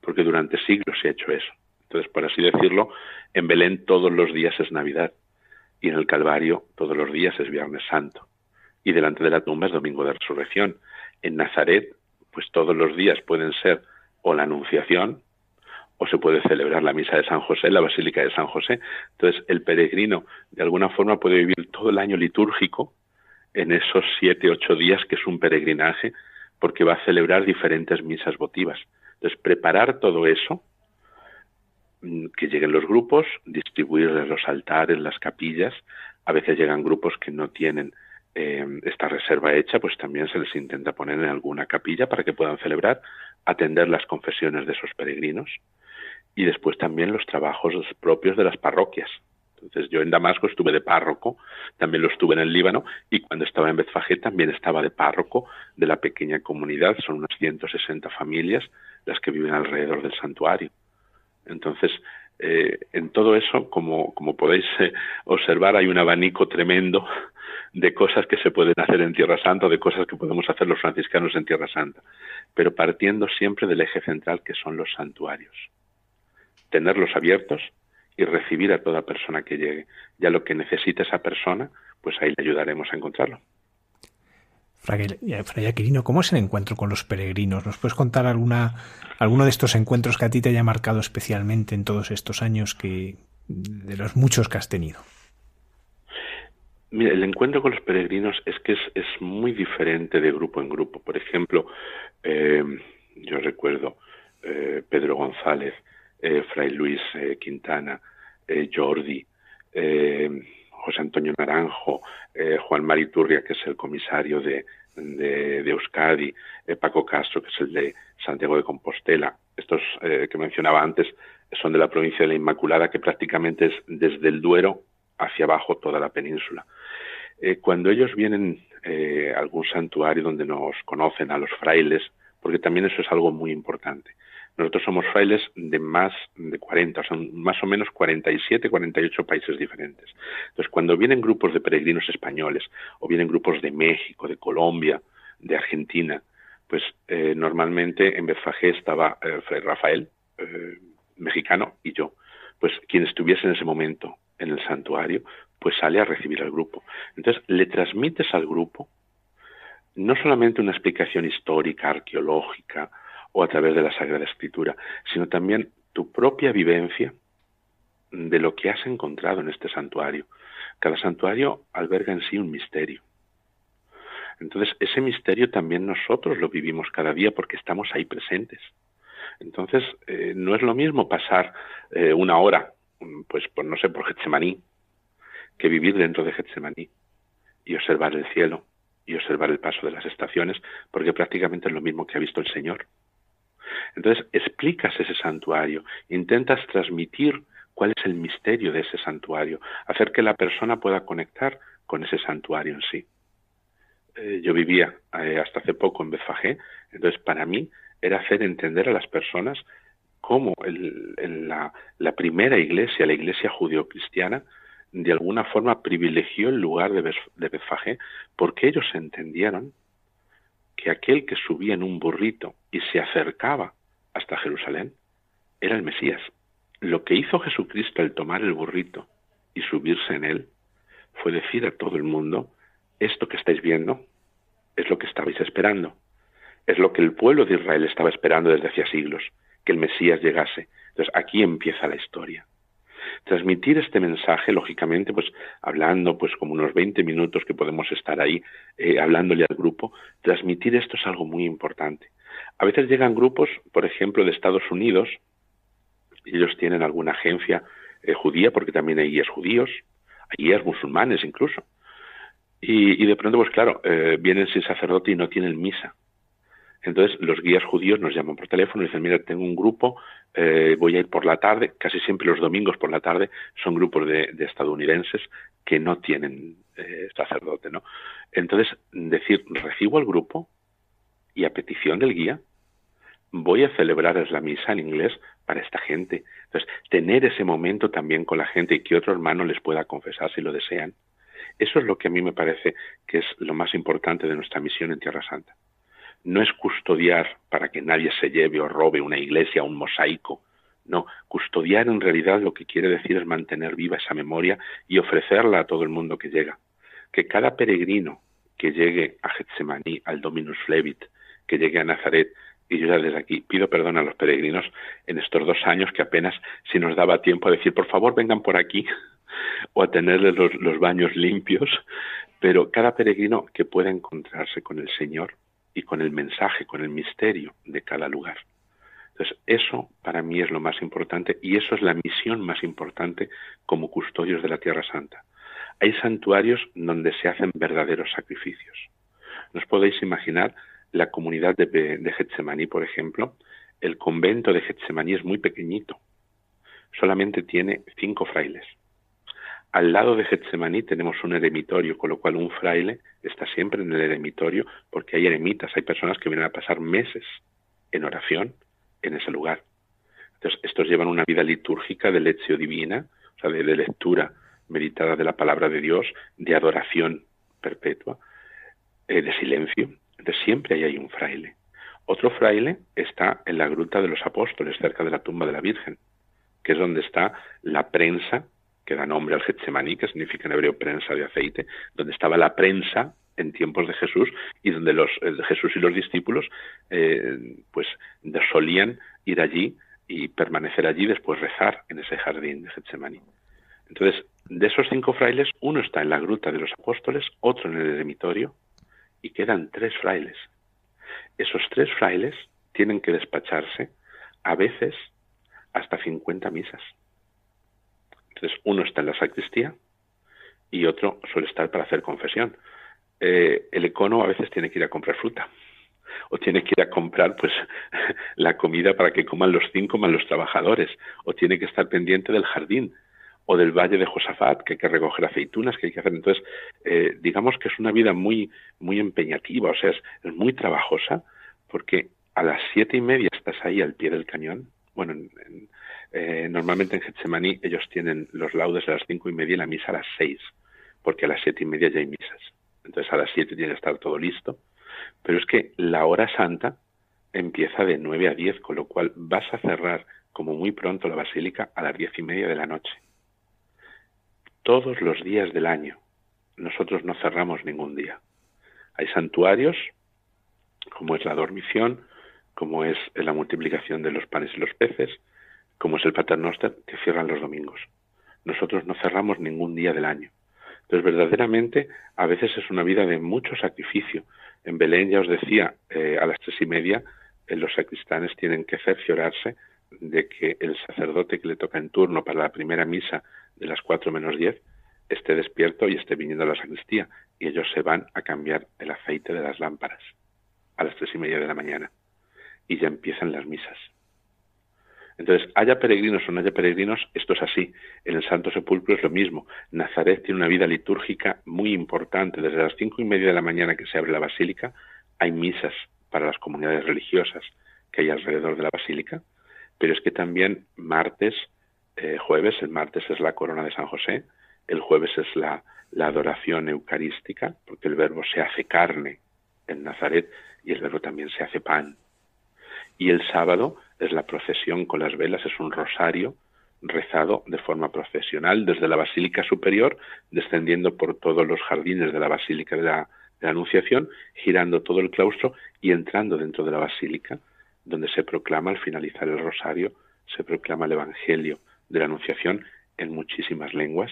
porque durante siglos se ha hecho eso. Entonces, por así decirlo, en Belén todos los días es Navidad y en el Calvario todos los días es Viernes Santo y delante de la tumba es Domingo de Resurrección. En Nazaret, pues todos los días pueden ser o la Anunciación o se puede celebrar la misa de San José, la Basílica de San José. Entonces, el peregrino de alguna forma puede vivir todo el año litúrgico en esos siete, ocho días que es un peregrinaje, porque va a celebrar diferentes misas votivas. Entonces, preparar todo eso que lleguen los grupos, distribuirles los altares, las capillas. A veces llegan grupos que no tienen eh, esta reserva hecha, pues también se les intenta poner en alguna capilla para que puedan celebrar, atender las confesiones de esos peregrinos. y después también los trabajos propios de las parroquias. Entonces yo en Damasco estuve de párroco, también lo estuve en el Líbano y cuando estaba en Betfagé también estaba de párroco de la pequeña comunidad, son unas 160 familias las que viven alrededor del santuario. Entonces, eh, en todo eso, como, como podéis eh, observar, hay un abanico tremendo de cosas que se pueden hacer en Tierra Santa, de cosas que podemos hacer los franciscanos en Tierra Santa, pero partiendo siempre del eje central que son los santuarios. Tenerlos abiertos y recibir a toda persona que llegue. Ya lo que necesite esa persona, pues ahí le ayudaremos a encontrarlo. Fray Aquilino, ¿cómo es el encuentro con los peregrinos? ¿Nos puedes contar alguna, alguno de estos encuentros que a ti te haya marcado especialmente en todos estos años que, de los muchos que has tenido? Mira, el encuentro con los peregrinos es que es, es muy diferente de grupo en grupo. Por ejemplo, eh, yo recuerdo eh, Pedro González, eh, Fray Luis Quintana, Jordi, José Antonio Naranjo, Mariturria, que es el comisario de, de, Euskadi, Paco Castro, que es el de Santiago de Compostela. Estos que mencionaba antes son de la provincia de la Inmaculada, que prácticamente es desde el Duero hacia abajo toda la península. Eh, cuando ellos vienen eh, a algún santuario donde nos conocen a los frailes, porque también eso es algo muy importante. Nosotros somos frailes de más de 40, son más o menos 47, 48 países diferentes. Entonces, cuando vienen grupos de peregrinos españoles, o vienen grupos de México, de Colombia, de Argentina, pues eh, normalmente en Betfagé estaba Fray Rafael, mexicano, y yo. Pues quien estuviese en ese momento en el santuario, pues sale a recibir al grupo. Entonces, le transmites al grupo no solamente una explicación histórica, arqueológica o a través de la Sagrada Escritura, sino también tu propia vivencia de lo que has encontrado en este santuario. Cada santuario alberga en sí un misterio. Entonces, ese misterio también nosotros lo vivimos cada día porque estamos ahí presentes. Entonces, eh, no es lo mismo pasar eh, una hora, pues, por, no sé, por Getsemaní, que vivir dentro de Getsemaní y observar el cielo y observar el paso de las estaciones, porque prácticamente es lo mismo que ha visto el Señor. Entonces, explicas ese santuario, intentas transmitir cuál es el misterio de ese santuario, hacer que la persona pueda conectar con ese santuario en sí. Eh, yo vivía eh, hasta hace poco en Betfagé, entonces para mí era hacer entender a las personas cómo la, primera iglesia, la iglesia judeocristiana, de alguna forma privilegió el lugar de, de porque ellos entendieron que aquel que subía en un burrito y se acercaba hasta Jerusalén era el Mesías. Lo que hizo Jesucristo al tomar el burrito y subirse en él fue decir a todo el mundo, esto que estáis viendo es lo que estabais esperando, es lo que el pueblo de Israel estaba esperando desde hacía siglos, que el Mesías llegase. Entonces aquí empieza la historia transmitir este mensaje, lógicamente, pues hablando, pues como unos 20 minutos que podemos estar ahí eh, hablándole al grupo, transmitir esto es algo muy importante. A veces llegan grupos, por ejemplo, de Estados Unidos, ellos tienen alguna agencia eh, judía, porque también hay guías judíos, hay guías musulmanes incluso, y, de pronto, pues claro, eh, vienen sin sacerdote y no tienen misa. Entonces los guías judíos nos llaman por teléfono y dicen, mira, tengo un grupo, eh, voy a ir por la tarde, casi siempre los domingos por la tarde son grupos de, estadounidenses que no tienen sacerdote, ¿no? Entonces, decir, recibo al grupo y a petición del guía voy a celebrar la misa en inglés para esta gente. Entonces, tener ese momento también con la gente y que otro hermano les pueda confesar si lo desean. Eso es lo que a mí me parece que es lo más importante de nuestra misión en Tierra Santa no es custodiar para que nadie se lleve o robe una iglesia, un mosaico. No, custodiar en realidad lo que quiere decir es mantener viva esa memoria y ofrecerla a todo el mundo que llega. Que cada peregrino que llegue a Getsemaní, al Dominus Flevit, que llegue a Nazaret, y yo ya desde aquí pido perdón a los peregrinos en estos dos años que apenas si nos daba tiempo a decir, por favor, vengan por aquí, o a tenerles los, los baños limpios, pero cada peregrino que pueda encontrarse con el Señor, y con el mensaje, con el misterio de cada lugar. Entonces, eso para mí es lo más importante y eso es la misión más importante como custodios de la Tierra Santa. Hay santuarios donde se hacen verdaderos sacrificios. ¿Nos podéis imaginar la comunidad de, de Getsemaní, por ejemplo? El convento de Getsemaní es muy pequeñito, solamente tiene cinco frailes. Al lado de Getsemaní tenemos un eremitorio, con lo cual un fraile está siempre en el eremitorio porque hay eremitas, hay personas que vienen a pasar meses en oración en ese lugar. Entonces, estos llevan una vida litúrgica de lección divina, o sea, de, lectura meditada de la palabra de Dios, de adoración perpetua, eh, de silencio. Siempre ahí hay un fraile. Otro fraile está en la gruta de los apóstoles, cerca de la tumba de la Virgen, que es donde está la prensa que da nombre al Getsemaní, que significa en hebreo prensa de aceite, donde estaba la prensa en tiempos de Jesús y donde los eh, Jesús y los discípulos eh, pues solían ir allí y permanecer allí después rezar en ese jardín de Getsemaní. Entonces, de esos cinco frailes, uno está en la gruta de los apóstoles, otro en el eremitorio y quedan tres frailes. Esos tres frailes tienen que despacharse a veces hasta 50 misas. Entonces, uno está en la sacristía y otro suele estar para hacer confesión. Eh, el econo a veces tiene que ir a comprar fruta o tiene que ir a comprar pues la comida para que coman los cinco más los trabajadores o tiene que estar pendiente del jardín o del valle de Josafat que hay que recoger aceitunas que hay que hacer entonces eh, digamos que es una vida muy muy empeñativa o sea es, muy trabajosa porque a las siete y media estás ahí al pie del cañón bueno eh, normalmente en Getsemaní ellos tienen los laudes a las cinco y media y la misa a las seis porque a las siete y media ya hay misas entonces a las siete tiene que estar todo listo. Pero es que la hora santa empieza de nueve a diez, con lo cual vas a cerrar como muy pronto la basílica a las diez y media de la noche. Todos los días del año. Nosotros no cerramos ningún día. Hay santuarios, como es la dormición, como es la multiplicación de los panes y los peces, como es el paternoster, que cierran los domingos. Nosotros no cerramos ningún día del año. Entonces, verdaderamente, a veces es una vida de mucho sacrificio. En Belén, ya os decía, eh, a las tres y media, eh, los sacristanes tienen que cerciorarse de que el sacerdote que le toca en turno para la primera misa de las cuatro menos diez esté despierto y esté viniendo a la sacristía. Y ellos se van a cambiar el aceite de las lámparas a las tres y media de la mañana. Y ya empiezan las misas. Entonces, haya peregrinos o no haya peregrinos, esto es así. En el Santo Sepulcro es lo mismo. Nazaret tiene una vida litúrgica muy importante. Desde las cinco y media de la mañana que se abre la basílica, hay misas para las comunidades religiosas que hay alrededor de la basílica. Pero es que también martes, eh, jueves, el martes es la corona de San José, el jueves es la, la adoración eucarística, porque el verbo se hace carne en Nazaret y el verbo también se hace pan. Y el sábado es la procesión con las velas, es un rosario rezado de forma procesional desde la Basílica Superior, descendiendo por todos los jardines de la Basílica de la, Anunciación, girando todo el claustro y entrando dentro de la Basílica, donde se proclama al finalizar el rosario, se proclama el Evangelio de la Anunciación en muchísimas lenguas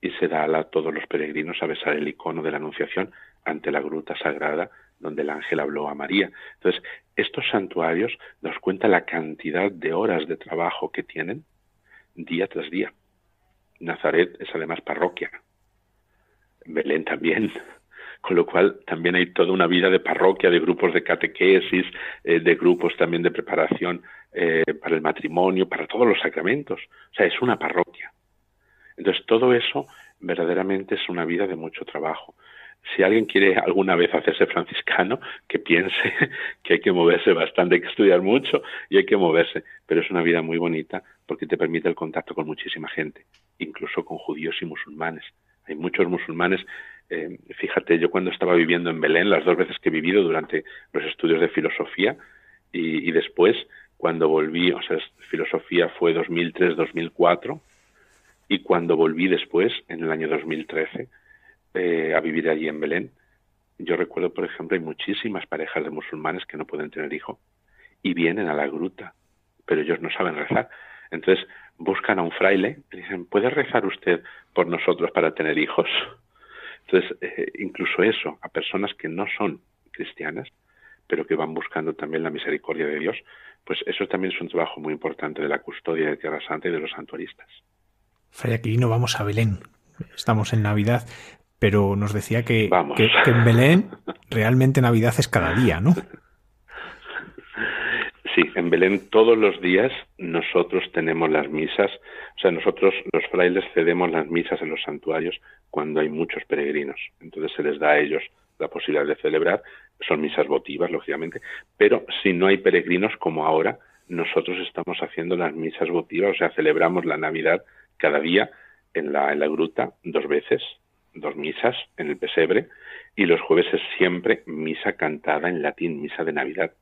y se da a todos los peregrinos a besar el icono de la Anunciación ante la gruta sagrada donde el ángel habló a María. Entonces, estos santuarios nos cuentan la cantidad de horas de trabajo que tienen día tras día. Nazaret es además parroquia. Belén también. Con lo cual también hay toda una vida de parroquia, de grupos de catequesis, eh, de grupos también de preparación eh, para el matrimonio, para todos los sacramentos. O sea, es una parroquia. Entonces, todo eso verdaderamente es una vida de mucho trabajo si alguien quiere alguna vez hacerse franciscano, que piense que hay que moverse bastante, hay que estudiar mucho y hay que moverse, pero es una vida muy bonita porque te permite el contacto con muchísima gente, incluso con judíos y musulmanes. Hay muchos musulmanes. Eh, fíjate, yo cuando estaba viviendo en Belén, las dos veces que he vivido durante los estudios de filosofía y, y después, cuando volví, o sea, filosofía fue 2003-2004 y cuando volví después, en el año 2013, eh, a vivir allí en Belén. Yo recuerdo, por ejemplo, hay muchísimas parejas de musulmanes que no pueden tener hijo y vienen a la gruta, pero ellos no saben rezar. Entonces buscan a un fraile y dicen, ¿puede rezar usted por nosotros para tener hijos? Entonces, eh, incluso eso, a personas que no son cristianas, pero que van buscando también la misericordia de Dios, pues eso también es un trabajo muy importante de la custodia de Tierra Santa y de los santuaristas. Fray Aquilino, vamos a Belén. Estamos en Navidad pero nos decía que, en Belén realmente Navidad es cada día, ¿no? Sí, en Belén todos los días nosotros tenemos las misas, o sea, nosotros los frailes cedemos las misas en los santuarios cuando hay muchos peregrinos. Entonces se les da a ellos la posibilidad de celebrar, son misas votivas, lógicamente, pero si no hay peregrinos como ahora, nosotros estamos haciendo las misas votivas, o sea, celebramos la Navidad cada día en la, en la gruta dos veces, dos misas en el pesebre, y los jueves es siempre misa cantada en latín, misa de Navidad.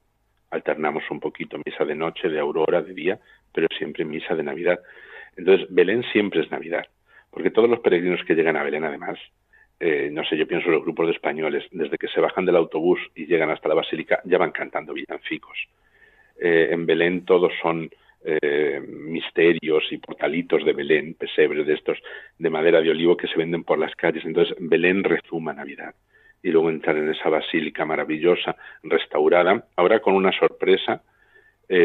Alternamos un poquito misa de noche, de aurora, de día, pero siempre misa de Navidad. Entonces, Belén siempre es Navidad, porque todos los peregrinos que llegan a Belén, además, eh, no sé, yo pienso en los grupos de españoles, desde que se bajan del autobús y llegan hasta la basílica, ya van cantando villancicos. Eh, en Belén todos son eh, misterios y portalitos de Belén, pesebres de estos de madera de olivo que se venden por las calles. Entonces, Belén rezuma Navidad. Y luego entrar en esa basílica maravillosa, restaurada, ahora con una sorpresa,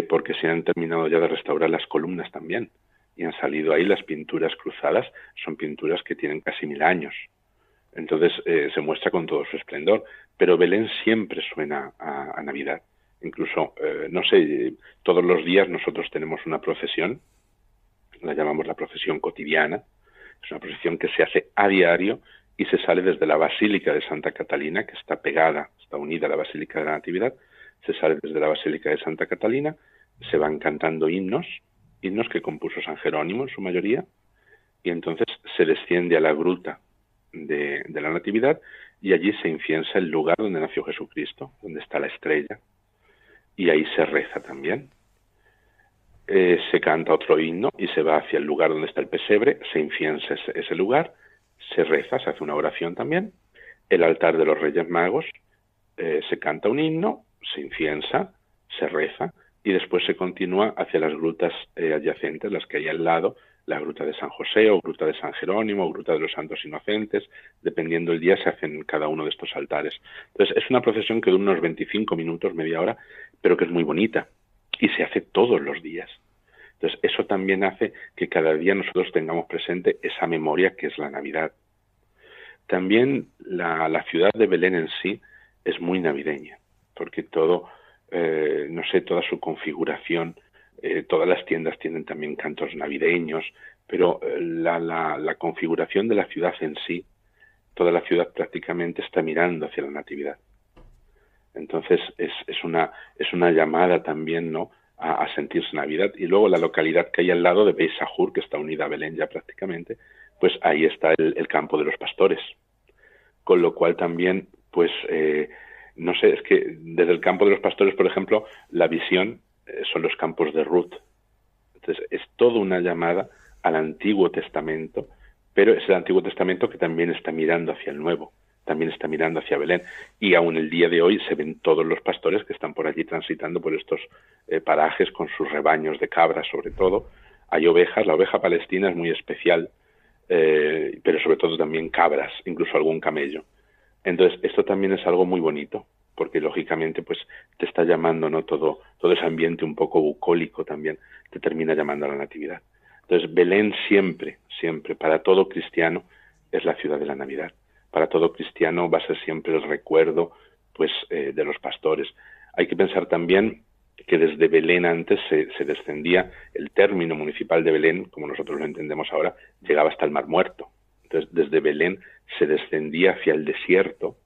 porque se han terminado ya de restaurar las columnas también. Y han salido ahí las pinturas cruzadas, son pinturas que tienen casi mil años entonces eh, se muestra con todo su esplendor. Pero Belén siempre suena a, Navidad. Incluso, eh, no sé, todos los días nosotros tenemos una procesión, la llamamos la procesión cotidiana. Es una procesión que se hace a diario y se sale desde la Basílica de Santa Catalina, que está pegada, está unida a la Basílica de la Natividad. Se sale desde la Basílica de Santa Catalina, se van cantando himnos, himnos que compuso San Jerónimo en su mayoría, y entonces se desciende a la gruta de, la Natividad y allí se inciensa el lugar donde nació Jesucristo, donde está la estrella, y ahí se reza también. Eh, se canta otro himno y se va hacia el lugar donde está el pesebre, se inciensa ese, lugar, se reza, se hace una oración también. El altar de los Reyes Magos, eh, se canta un himno, se inciensa, se reza y después se continúa hacia las grutas eh, adyacentes, las que hay al lado, la Gruta de San José o Gruta de San Jerónimo o Gruta de los Santos Inocentes, dependiendo el día se hacen cada uno de estos altares. Entonces es una procesión que dura unos 25 minutos, media hora, pero que es muy bonita y se hace todos los días. Entonces eso también hace que cada día nosotros tengamos presente esa memoria que es la Navidad. También la, la ciudad de Belén en sí es muy navideña, porque todo, eh, no sé, toda su configuración eh, todas las tiendas tienen también cantos navideños, pero eh, la, la, configuración de la ciudad en sí, toda la ciudad prácticamente está mirando hacia la Natividad. Entonces es, es, una, es una llamada también ¿no? a, sentirse Navidad. Y luego la localidad que hay al lado de Beisajur, que está unida a Belén ya prácticamente, pues ahí está el, campo de los pastores. Con lo cual también, pues, eh, no sé, es que desde el campo de los pastores, por ejemplo, la visión son los campos de Ruth. Entonces, es toda una llamada al Antiguo Testamento, pero es el Antiguo Testamento que también está mirando hacia el Nuevo, también está mirando hacia Belén. Y aún el día de hoy se ven todos los pastores que están por allí transitando por estos eh, parajes con sus rebaños de cabras, sobre todo. Hay ovejas, la oveja palestina es muy especial, eh, pero sobre todo también cabras, incluso algún camello. Entonces, esto también es algo muy bonito, porque lógicamente pues te está llamando no todo todo ese ambiente un poco bucólico también te termina llamando a la natividad. Entonces Belén siempre siempre para todo cristiano es la ciudad de la Navidad. Para todo cristiano va a ser siempre el recuerdo pues eh, de los pastores. Hay que pensar también que desde Belén antes se, se, descendía el término municipal de Belén, como nosotros lo entendemos ahora, llegaba hasta el Mar Muerto. Entonces, desde Belén se descendía hacia el desierto,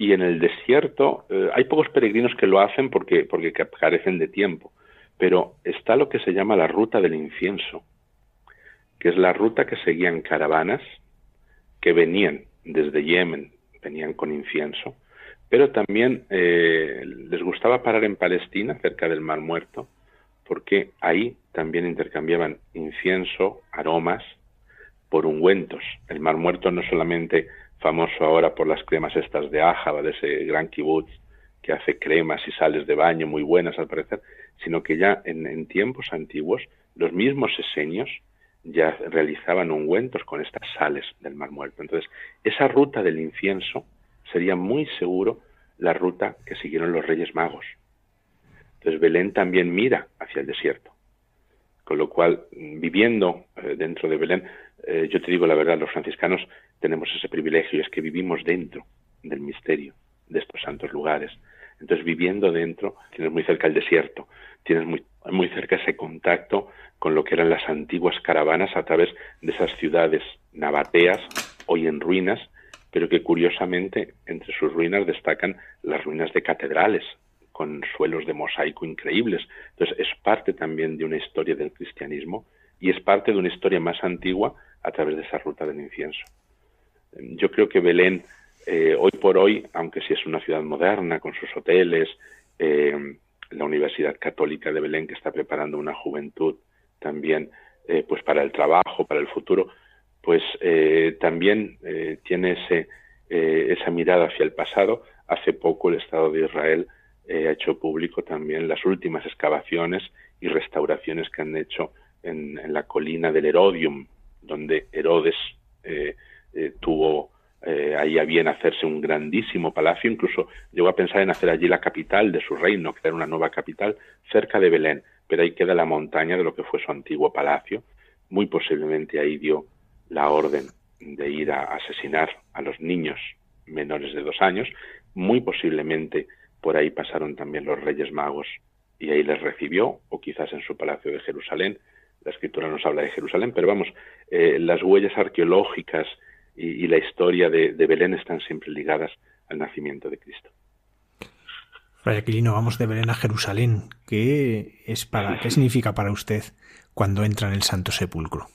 y en el desierto eh, hay pocos peregrinos que lo hacen porque, porque carecen de tiempo, pero está lo que se llama la ruta del incienso, que es la ruta que seguían caravanas que venían desde Yemen, venían con incienso, pero también eh, les gustaba parar en Palestina, cerca del Mar Muerto, porque ahí también intercambiaban incienso, aromas, por ungüentos. El Mar Muerto no solamente famoso ahora por las cremas estas de Ajaba, de ese gran kibutz que hace cremas y sales de baño muy buenas al parecer, sino que ya en, tiempos antiguos los mismos esenios ya realizaban ungüentos con estas sales del Mar Muerto. Entonces, esa ruta del incienso sería muy seguro la ruta que siguieron los Reyes Magos. Entonces, Belén también mira hacia el desierto. Con lo cual, viviendo eh, dentro de Belén, eh, yo te digo la verdad, los franciscanos tenemos ese privilegio, es que vivimos dentro del misterio de estos santos lugares. Entonces, viviendo dentro, tienes muy cerca el desierto, tienes muy, muy cerca ese contacto con lo que eran las antiguas caravanas a través de esas ciudades nabateas, hoy en ruinas, pero que curiosamente entre sus ruinas destacan las ruinas de catedrales, con suelos de mosaico increíbles. Entonces es parte también de una historia del cristianismo y es parte de una historia más antigua a través de esa ruta del incienso. Yo creo que Belén, eh, hoy por hoy, aunque sí es una ciudad moderna, con sus hoteles, eh, la Universidad Católica de Belén, que está preparando una juventud también eh, pues para el trabajo, para el futuro, pues también tiene ese, esa mirada hacia el pasado. Hace poco el Estado de Israel ha hecho público también las últimas excavaciones y restauraciones que han hecho en, en la colina del Herodium, donde Herodes a bien hacerse un grandísimo palacio, incluso llegó a pensar en hacer allí la capital de su reino, crear una nueva capital cerca de Belén pero ahí queda la montaña de lo que fue su antiguo palacio. Muy posiblemente ahí dio la orden de ir a asesinar a los niños menores de dos años. Muy posiblemente por ahí pasaron también los Reyes Magos y ahí les recibió, o quizás en su palacio de Jerusalén. La escritura nos habla de Jerusalén, pero vamos, eh, las huellas arqueológicas y, la historia de Belén están siempre ligadas al nacimiento de Cristo. Fray Aquilino, vamos de Belén a Jerusalén. ¿Qué, es para, ¿Qué significa para usted cuando entra en el Santo Sepulcro?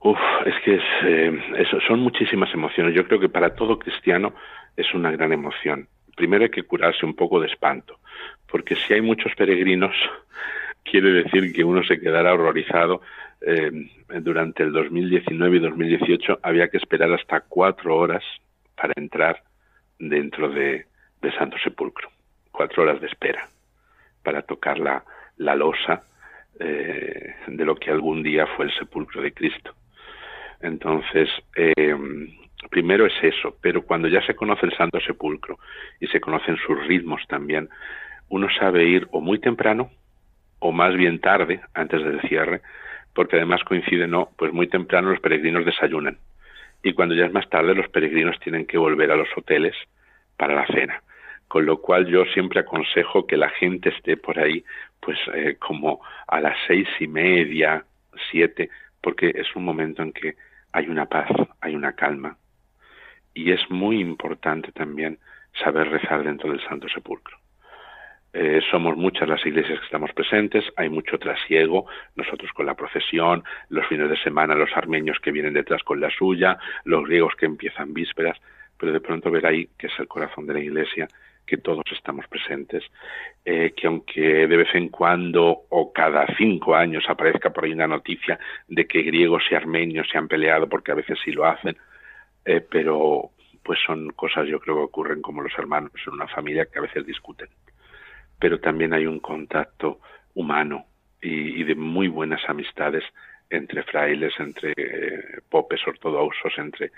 Uf, es que es, eh, eso, son muchísimas emociones. Yo creo que para todo cristiano es una gran emoción. Primero hay que curarse un poco de espanto, porque si hay muchos peregrinos, quiere decir que uno se quedará horrorizado. Eh, durante el 2019 y 2018 había que esperar hasta cuatro horas para entrar dentro de, Santo Sepulcro. Cuatro horas de espera para tocar la, la losa eh, de lo que algún día fue el sepulcro de Cristo. Entonces, eh, primero es eso, pero cuando ya se conoce el Santo Sepulcro y se conocen sus ritmos también, uno sabe ir o muy temprano o más bien tarde, antes del cierre, porque además coincide, no, pues muy temprano los peregrinos desayunan y cuando ya es más tarde los peregrinos tienen que volver a los hoteles para la cena con lo cual yo siempre aconsejo que la gente esté por ahí, pues eh, como a las seis y media, siete, porque es un momento en que hay una paz, hay una calma. Y es muy importante también saber rezar dentro del Santo Sepulcro. Eh, somos muchas las iglesias que estamos presentes, hay mucho trasiego, nosotros con la procesión, los fines de semana los armenios que vienen detrás con la suya, los griegos que empiezan vísperas, pero de pronto ver ahí que es el corazón de la iglesia que todos estamos presentes, eh, que aunque de vez en cuando o cada cinco años aparezca por ahí una noticia de que griegos y armenios se han peleado, porque a veces sí lo hacen, eh, pero pues son cosas yo creo que ocurren como los hermanos en una familia que a veces discuten. Pero también hay un contacto humano y, de muy buenas amistades entre frailes, entre eh, popes ortodoxos, entre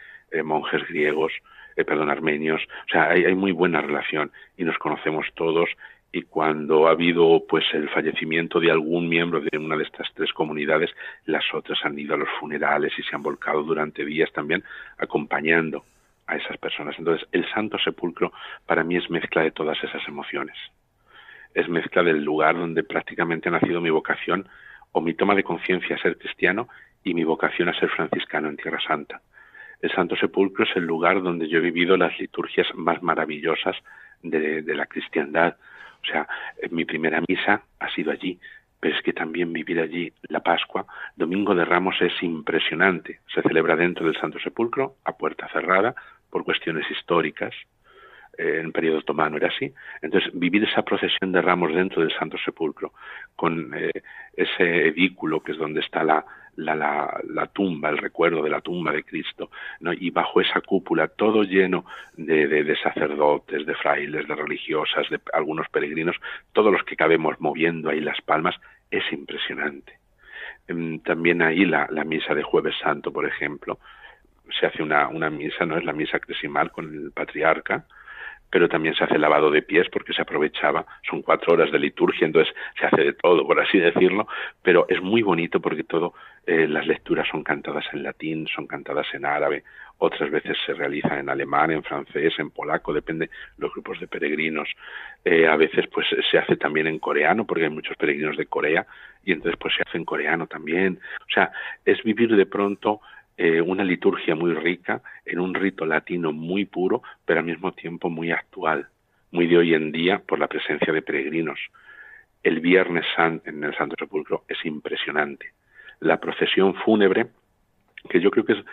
monjes griegos, eh, perdón, armenios, o sea, hay, hay muy buena relación y nos conocemos todos y cuando ha habido pues el fallecimiento de algún miembro de una de estas tres comunidades, las otras han ido a los funerales y se han volcado durante días también acompañando a esas personas. Entonces, el Santo Sepulcro para mí es mezcla de todas esas emociones. Es mezcla del lugar donde prácticamente ha nacido mi vocación o mi toma de conciencia a ser cristiano y mi vocación a ser franciscano en Tierra Santa. El Santo Sepulcro es el lugar donde yo he vivido las liturgias más maravillosas de, la cristiandad. O sea, mi primera misa ha sido allí, pero es que también vivir allí la Pascua, Domingo de Ramos es impresionante. Se celebra dentro del Santo Sepulcro, a puerta cerrada, por cuestiones históricas. En periodo otomano era así. Entonces, vivir esa procesión de ramos dentro del Santo Sepulcro, con eh, ese edículo que es donde está la, la, la, tumba, el recuerdo de la tumba de Cristo, ¿no? y bajo esa cúpula todo lleno de, de, sacerdotes, de frailes, de religiosas, de algunos peregrinos, todos los que cabemos moviendo ahí las palmas, es impresionante. Em, también ahí la, la misa de Jueves Santo, por ejemplo, se hace una, una misa, no es la misa cresimal con el patriarca, pero también se hace lavado de pies porque se aprovechaba, son cuatro horas de liturgia, entonces se hace de todo, por así decirlo, pero es muy bonito porque todo, eh, las lecturas son cantadas en latín, son cantadas en árabe, otras veces se realizan en alemán, en francés, en polaco, depende los grupos de peregrinos. Eh, a veces pues se hace también en coreano, porque hay muchos peregrinos de Corea, y entonces pues se hace en coreano también. O sea, es vivir de pronto eh, una liturgia muy rica, en un rito latino muy puro, pero al mismo tiempo muy actual, muy de hoy en día por la presencia de peregrinos. El Viernes Santo en el Santo Sepulcro es impresionante. La procesión fúnebre que yo creo que es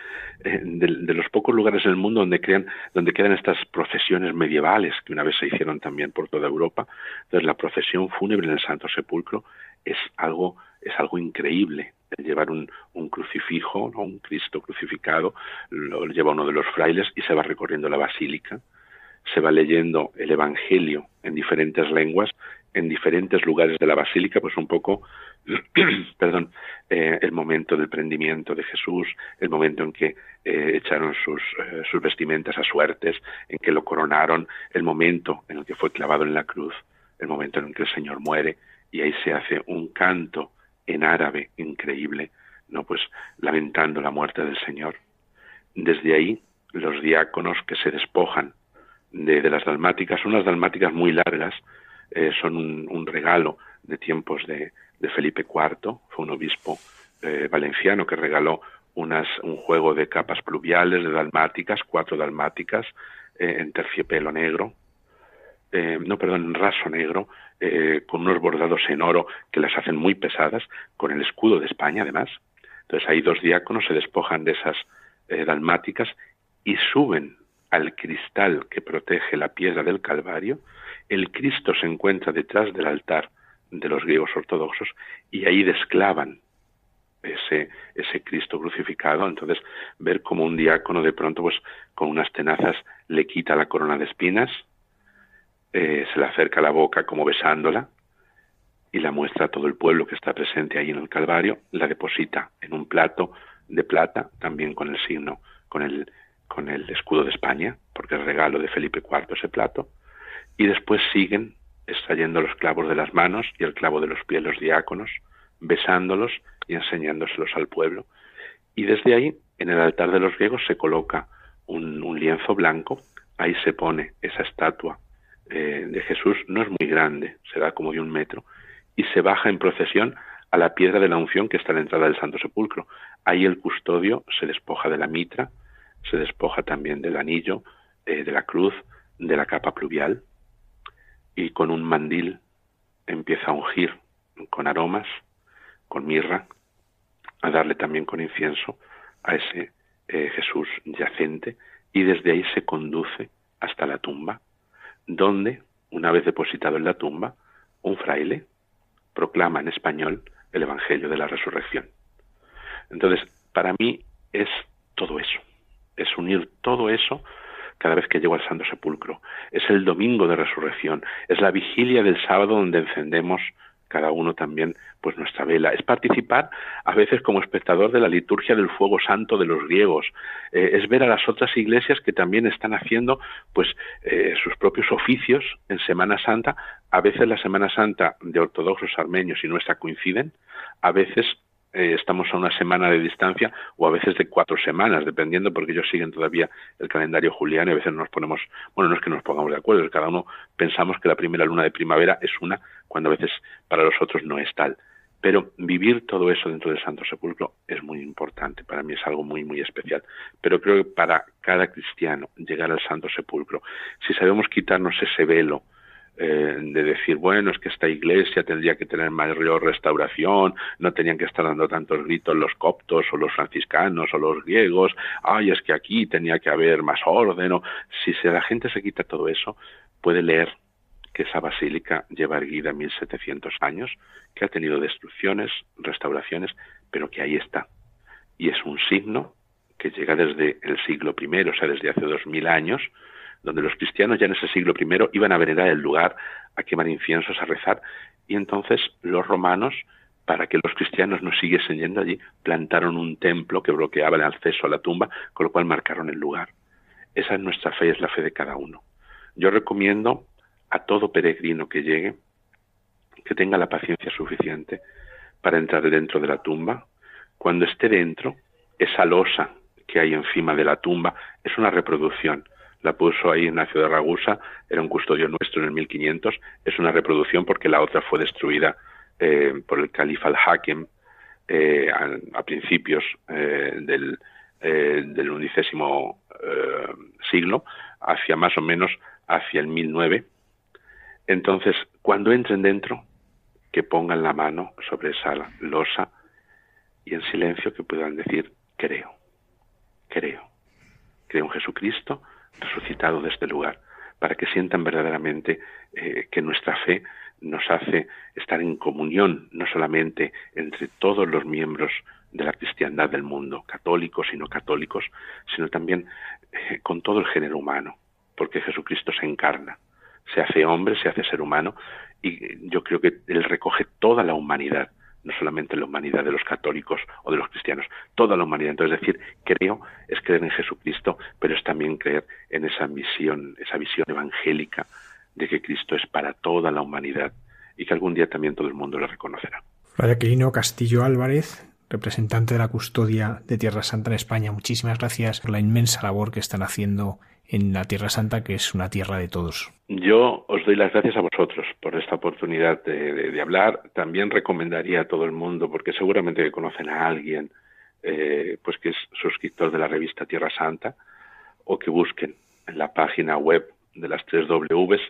eh, de, los pocos lugares en el mundo donde crean, donde quedan estas procesiones medievales que una vez se hicieron también por toda Europa. Entonces la procesión fúnebre en el Santo Sepulcro es algo es algo increíble. Llevar un, un crucifijo, un Cristo crucificado, lo lleva uno de los frailes y se va recorriendo la basílica, se va leyendo el Evangelio en diferentes lenguas, en diferentes lugares de la basílica, pues un poco perdón, eh, el momento del prendimiento de Jesús, el momento en que eh, echaron sus, eh, sus vestimentas a suertes, en que lo coronaron, el momento en el que fue clavado en la cruz, el momento en el que el Señor muere, y ahí se hace un canto en árabe increíble, no pues lamentando la muerte del Señor. Desde ahí los diáconos que se despojan de, de las dalmáticas, unas dalmáticas muy largas, son un regalo de tiempos de, Felipe IV, fue un obispo eh, valenciano que regaló unas, un juego de capas pluviales, de dalmáticas, cuatro dalmáticas, eh, en terciopelo negro, eh, no, perdón, en raso negro, con unos bordados en oro que las hacen muy pesadas, con el escudo de España además. Entonces ahí dos diáconos se despojan de esas dalmáticas y suben al cristal que protege la piedra del Calvario. El Cristo se encuentra detrás del altar de los griegos ortodoxos y ahí desclavan ese, ese Cristo crucificado. Entonces, ver como un diácono de pronto, pues con unas tenazas le quita la corona de espinas, eh, se le acerca la boca como besándola y la muestra a todo el pueblo que está presente ahí en el Calvario, la deposita en un plato de plata, también con el signo, con el, con el escudo de España, porque es regalo de Felipe IV ese plato, y después siguen extrayendo los clavos de las manos y el clavo de los pies los diáconos, besándolos y enseñándoselos al pueblo. Y desde ahí, en el altar de los griegos, se coloca un, lienzo blanco, ahí se pone esa estatua eh, de Jesús, no es muy grande, será como de un metro, y se baja en procesión a la piedra de la unción que está a la entrada del Santo Sepulcro. Ahí el custodio se despoja de la mitra, se despoja también del anillo, eh, de la cruz, de la capa pluvial, y con un mandil empieza a ungir con aromas, con mirra, a darle también con incienso a ese eh, Jesús yacente y desde ahí se conduce hasta la tumba, donde, una vez depositado en la tumba, un fraile proclama en español el Evangelio de la Resurrección. Entonces, para mí es todo eso, es unir todo eso cada vez que llego al Santo Sepulcro. Es el domingo de resurrección, es la vigilia del sábado donde encendemos cada uno también pues nuestra vela. Es participar a veces como espectador de la liturgia del fuego santo de los griegos. Eh, es ver a las otras iglesias que también están haciendo pues eh, sus propios oficios en Semana Santa. A veces la Semana Santa de ortodoxos armenios y nuestra coinciden. A veces eh, estamos a una semana de distancia o a veces de cuatro semanas, dependiendo porque ellos siguen todavía el calendario juliano y a veces nos ponemos, bueno, no es que nos pongamos de acuerdo, cada uno pensamos que la primera luna de primavera es una, cuando a veces para los otros no es tal. Pero vivir todo eso dentro del Santo Sepulcro es muy importante, para mí es algo muy, muy especial. Pero creo que para cada cristiano llegar al Santo Sepulcro, si sabemos quitarnos ese velo, eh, de decir, bueno, es que esta iglesia tendría que tener mayor restauración, no tenían que estar dando tantos gritos los coptos o los franciscanos o los griegos, ay, es que aquí tenía que haber más orden, o si la gente se quita todo eso, puede leer que esa basílica lleva erguida 1700 años, que ha tenido destrucciones, restauraciones, pero que ahí está. Y es un signo que llega desde el siglo I, o sea, desde hace dos mil años, donde los cristianos ya en ese siglo I iban a venerar el lugar, a quemar inciensos, a rezar, y entonces los romanos, para que los cristianos no siguiesen yendo allí, plantaron un templo que bloqueaba el acceso a la tumba, con lo cual marcaron el lugar. Esa es nuestra fe, es la fe de cada uno. Yo recomiendo a todo peregrino que llegue que tenga la paciencia suficiente para entrar dentro de la tumba. Cuando esté dentro, esa losa que hay encima de la tumba es una reproducción. La puso ahí Ignacio de Ragusa, era un custodio nuestro en el 1500. Es una reproducción porque la otra fue destruida eh, por el califa al-Hakim eh, a, principios eh, del, del siglo, hacia más o menos hacia el 1009. Entonces, cuando entren dentro, que pongan la mano sobre esa losa y en silencio que puedan decir, creo, creo, creo en Jesucristo resucitado de este lugar, para que sientan verdaderamente eh, que nuestra fe nos hace estar en comunión, no solamente entre todos los miembros de la cristiandad del mundo, católicos y no católicos, sino también eh, con todo el género humano, porque Jesucristo se encarna, se hace hombre, se hace ser humano y yo creo que él recoge toda la humanidad, no solamente la humanidad de los católicos o de los cristianos, toda la humanidad. Entonces decir creo es creer en Jesucristo, pero es también creer en esa misión, esa visión evangélica de que Cristo es para toda la humanidad y que algún día también todo el mundo lo reconocerá. Fray Aquilino Castillo Álvarez, representante de la custodia de Tierra Santa en España, muchísimas gracias por la inmensa labor que están haciendo en la Tierra Santa, que es una tierra de todos. Yo os doy las gracias a vosotros por esta oportunidad de, hablar. También recomendaría a todo el mundo, porque seguramente que conocen a alguien eh, pues que es suscriptor de la revista Tierra Santa, o que busquen en la página web de las tres Ws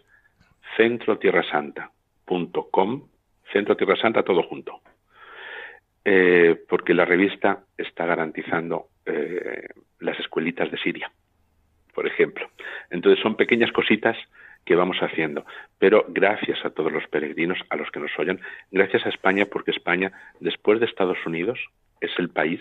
centrotierrasanta.com, Centro Tierra Santa todo junto. Eh, porque la revista está garantizando eh, las escuelitas de Siria por ejemplo. Entonces son pequeñas cositas que vamos haciendo. Pero gracias a todos los peregrinos, a los que nos oyen, gracias a España, porque España, después de Estados Unidos, es el país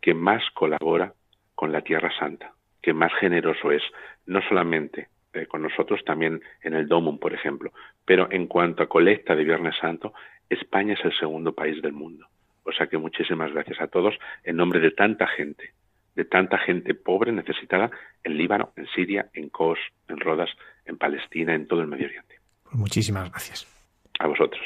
que más colabora con la Tierra Santa, que más generoso es, no solamente eh, con nosotros, también en el Domum, por ejemplo. Pero en cuanto a colecta de Viernes Santo, España es el segundo país del mundo. O sea que muchísimas gracias a todos en nombre de tanta gente de tanta gente pobre, necesitada, en Líbano, en Siria, en Kos, en Rodas, en Palestina, en todo el Medio Oriente. Pues muchísimas gracias. A vosotros.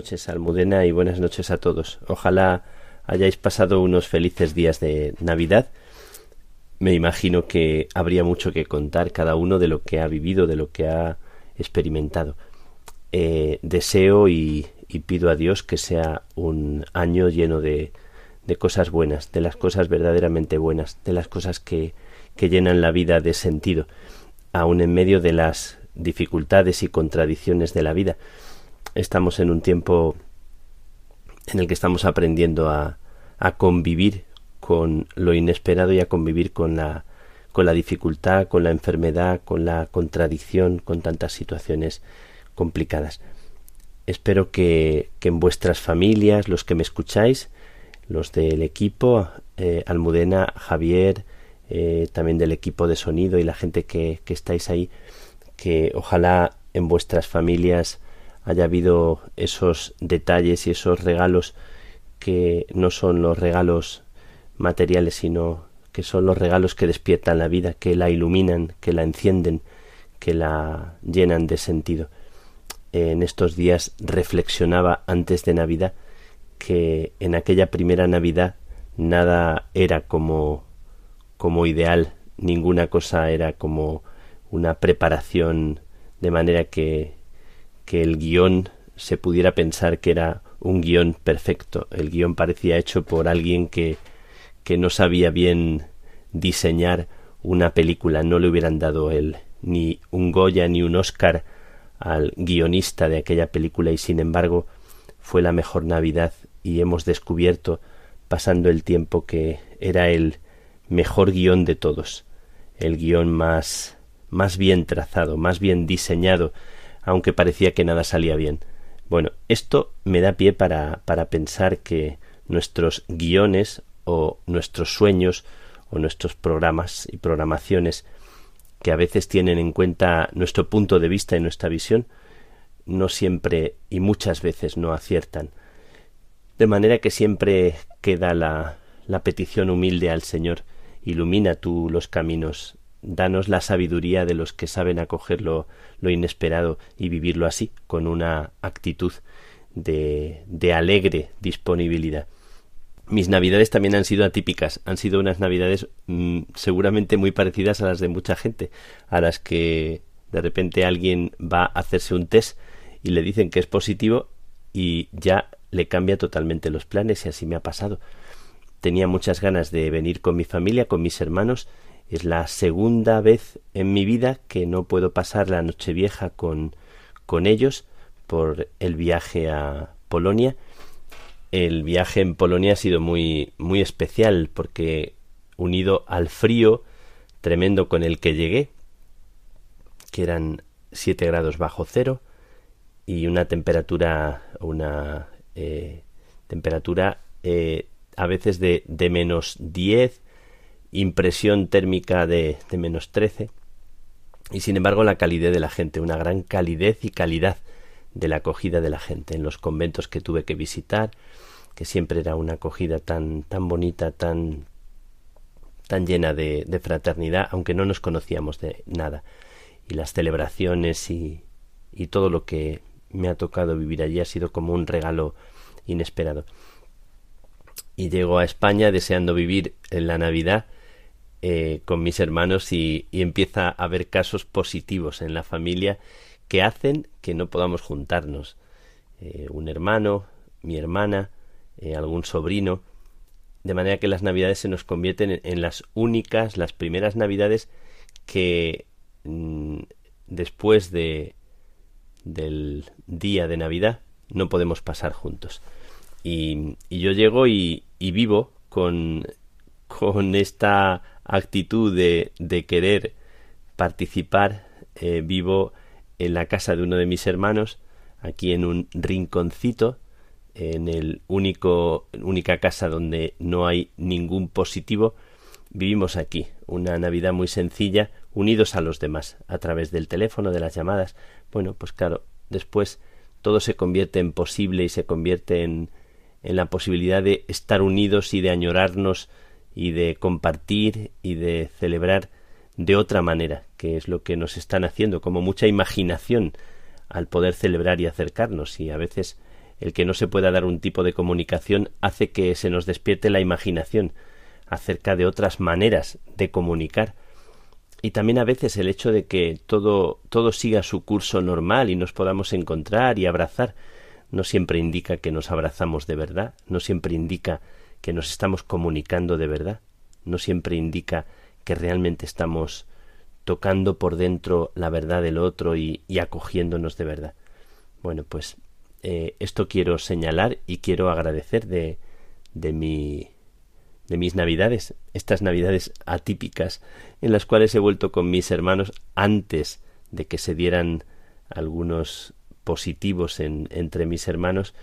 Noches, Almudena, y buenas noches a todos. Ojalá hayáis pasado unos felices días de Navidad. Me imagino que habría mucho que contar cada uno de lo que ha vivido, de lo que ha experimentado. Eh, deseo y, pido a Dios que sea un año lleno de, cosas buenas, de las cosas verdaderamente buenas, de las cosas que, que llenan la vida de sentido, aun en medio de las dificultades y contradicciones de la vida estamos en un tiempo en el que estamos aprendiendo a, a convivir con lo inesperado y a convivir con la, con la dificultad, con la enfermedad, con la contradicción, con tantas situaciones complicadas. Espero que, que en vuestras familias, los que me escucháis, los del equipo, eh, Almudena, Javier, eh, también del equipo de sonido y la gente que, que estáis ahí, que ojalá en vuestras familias haya habido esos detalles y esos regalos que no son los regalos materiales, sino que son los regalos que despiertan la vida, que la iluminan, que la encienden, que la llenan de sentido. En estos días reflexionaba antes de Navidad que en aquella primera Navidad nada era como como ideal, ninguna cosa era como una preparación de manera que que el guion se pudiera pensar que era un guion perfecto. El guion parecía hecho por alguien que, que no sabía bien diseñar una película. No le hubieran dado él ni un Goya ni un Oscar al guionista de aquella película y sin embargo fue la mejor Navidad y hemos descubierto pasando el tiempo que era el mejor guion de todos, el guion más más bien trazado, más bien diseñado, aunque parecía que nada salía bien. Bueno, esto me da pie para, para pensar que nuestros guiones o nuestros sueños o nuestros programas y programaciones que a veces tienen en cuenta nuestro punto de vista y nuestra visión, no siempre y muchas veces no aciertan. De manera que siempre queda la, la petición humilde al Señor, ilumina tú los caminos danos la sabiduría de los que saben acoger lo, inesperado y vivirlo así, con una actitud de, de alegre disponibilidad. Mis navidades también han sido atípicas, han sido unas navidades mm, seguramente muy parecidas a las de mucha gente, a las que de repente alguien va a hacerse un test y le dicen que es positivo y ya le cambia totalmente los planes y así me ha pasado. Tenía muchas ganas de venir con mi familia, con mis hermanos, es la segunda vez en mi vida que no puedo pasar la Nochevieja con, con ellos por el viaje a Polonia. El viaje en Polonia ha sido muy, muy especial porque unido al frío tremendo con el que llegué, que eran 7 grados bajo cero y una temperatura, una eh, temperatura eh, a veces de, de menos 10, impresión térmica de, de menos 13 y sin embargo la calidez de la gente, una gran calidez y calidad de la acogida de la gente en los conventos que tuve que visitar, que siempre era una acogida tan tan bonita, tan tan llena de, de fraternidad, aunque no nos conocíamos de nada. Y las celebraciones y, y todo lo que me ha tocado vivir allí ha sido como un regalo inesperado. Y llego a España deseando vivir en la Navidad eh, con mis hermanos y, empieza a haber casos positivos en la familia que hacen que no podamos juntarnos. Eh, un hermano, mi hermana, eh, algún sobrino, de manera que las navidades se nos convierten en, las únicas, las primeras navidades que mm, después de del día de Navidad no podemos pasar juntos. Y, yo llego y, y vivo con, con esta actitud de, de querer participar eh, vivo en la casa de uno de mis hermanos, aquí en un rinconcito, en el único única casa donde no hay ningún positivo, vivimos aquí una Navidad muy sencilla, unidos a los demás, a través del teléfono, de las llamadas. Bueno, pues claro, después todo se convierte en posible y se convierte en, en la posibilidad de estar unidos y de añorarnos y de compartir y de celebrar de otra manera, que es lo que nos están haciendo, como mucha imaginación al poder celebrar y acercarnos y a veces el que no se pueda dar un tipo de comunicación hace que se nos despierte la imaginación acerca de otras maneras de comunicar. Y también a veces el hecho de que todo, todo siga su curso normal y nos podamos encontrar y abrazar no siempre indica que nos abrazamos de verdad, no siempre indica que nos estamos comunicando de verdad, no siempre indica que realmente estamos tocando por dentro la verdad del otro y, acogiéndonos de verdad. Bueno, pues eh, esto quiero señalar y quiero agradecer de, de mi de mis navidades, estas navidades atípicas en las cuales he vuelto con mis hermanos antes de que se dieran algunos positivos en, entre mis hermanos,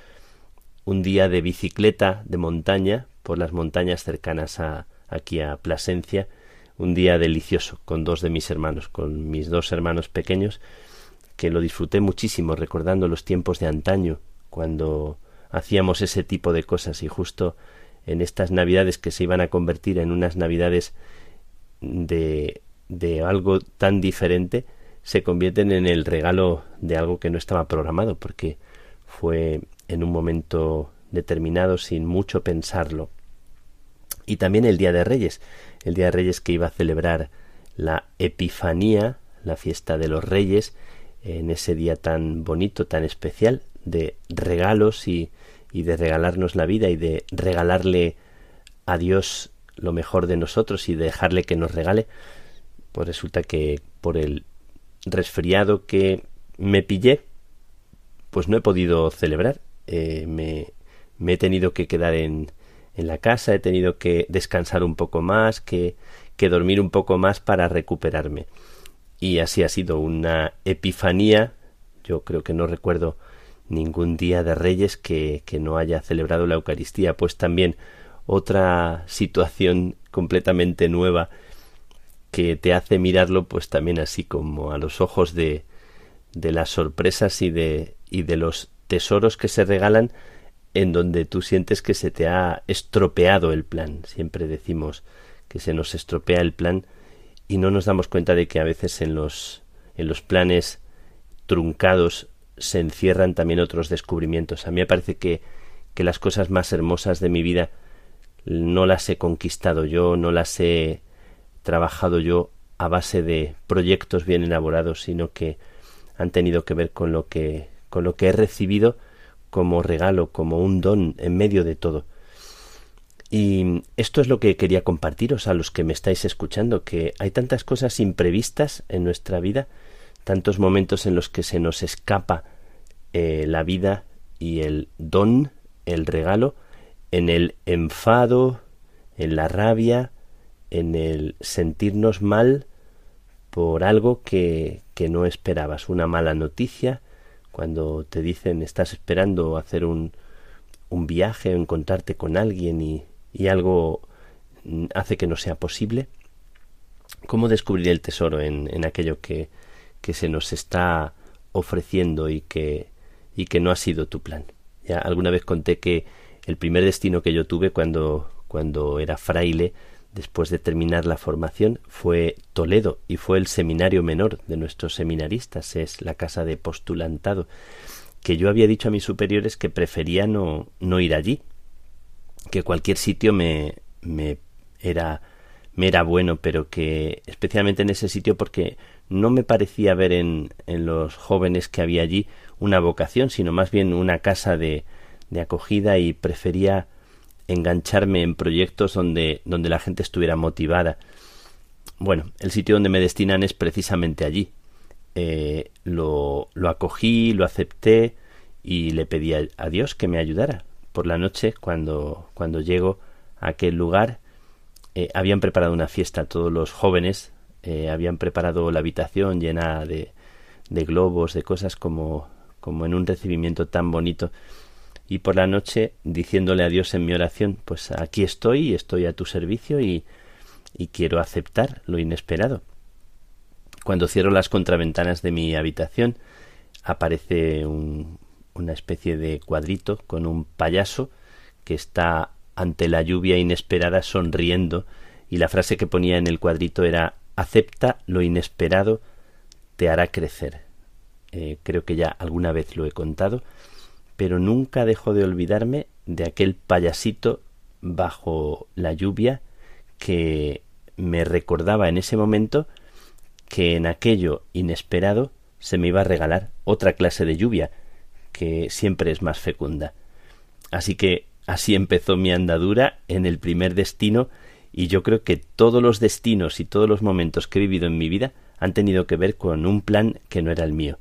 un día de bicicleta de montaña por las montañas cercanas a aquí a Plasencia, un día delicioso con dos de mis hermanos, con mis dos hermanos pequeños, que lo disfruté muchísimo recordando los tiempos de antaño, cuando hacíamos ese tipo de cosas y justo en estas navidades que se iban a convertir en unas navidades de, de algo tan diferente, se convierten en el regalo de algo que no estaba programado, porque fue en un momento determinado sin mucho pensarlo. Y también el Día de Reyes, el Día de Reyes que iba a celebrar la Epifanía, la fiesta de los Reyes, en ese día tan bonito, tan especial, de regalos y, y de regalarnos la vida y de regalarle a Dios lo mejor de nosotros y dejarle que nos regale, pues resulta que por el resfriado que me pillé, pues no he podido celebrar. Eh, me, me, he tenido que quedar en, en la casa, he tenido que descansar un poco más, que, que dormir un poco más para recuperarme. Y así ha sido una epifanía. Yo creo que no recuerdo ningún día de Reyes que, que no haya celebrado la Eucaristía, pues también otra situación completamente nueva que te hace mirarlo pues también así como a los ojos de, de las sorpresas y de, y de los tesoros que se regalan en donde tú sientes que se te ha estropeado el plan. Siempre decimos que se nos estropea el plan y no nos damos cuenta de que a veces en los en los planes truncados se encierran también otros descubrimientos. A mí me parece que, que las cosas más hermosas de mi vida no las he conquistado yo, no las he trabajado yo a base de proyectos bien elaborados, sino que han tenido que ver con lo que con lo que he recibido como regalo, como un don en medio de todo. Y esto es lo que quería compartiros a los que me estáis escuchando, que hay tantas cosas imprevistas en nuestra vida tantos momentos en los que se nos escapa eh, la vida y el don, el regalo, en el enfado, en la rabia, en el sentirnos mal por algo que, que no esperabas, una mala noticia, cuando te dicen estás esperando hacer un, un viaje o encontrarte con alguien y, y algo hace que no sea posible. ¿Cómo descubrir el tesoro en, en aquello que, que se nos está ofreciendo y que, y que no ha sido tu plan. Ya alguna vez conté que el primer destino que yo tuve cuando, cuando era fraile, después de terminar la formación, fue Toledo y fue el seminario menor de nuestros seminaristas, es la casa de postulantado, que yo había dicho a mis superiores que prefería no, no ir allí, que cualquier sitio me, me era me era bueno, pero que especialmente en ese sitio porque no me parecía ver en, en los jóvenes que había allí una vocación, sino más bien una casa de, de acogida y prefería engancharme en proyectos donde, donde la gente estuviera motivada. Bueno, el sitio donde me destinan es precisamente allí. Eh, lo, lo acogí, lo acepté y le pedí a, Dios que me ayudara. Por la noche, cuando, cuando llego a aquel lugar, eh, habían preparado una fiesta todos los jóvenes eh, habían preparado la habitación llena de, de globos, de cosas como, como en un recibimiento tan bonito. Y por la noche, diciéndole a Dios en mi oración, pues aquí estoy, estoy a tu servicio y, y quiero aceptar lo inesperado. Cuando cierro las contraventanas de mi habitación, aparece un, una especie de cuadrito con un payaso que está ante la lluvia inesperada sonriendo y la frase que ponía en el cuadrito era acepta lo inesperado, te hará crecer. Eh, creo que ya alguna vez lo he contado, pero nunca dejo de olvidarme de aquel payasito bajo la lluvia que me recordaba en ese momento que en aquello inesperado se me iba a regalar otra clase de lluvia, que siempre es más fecunda. Así que así empezó mi andadura en el primer destino y yo creo que todos los destinos y todos los momentos que he vivido en mi vida han tenido que ver con un plan que no era el mío.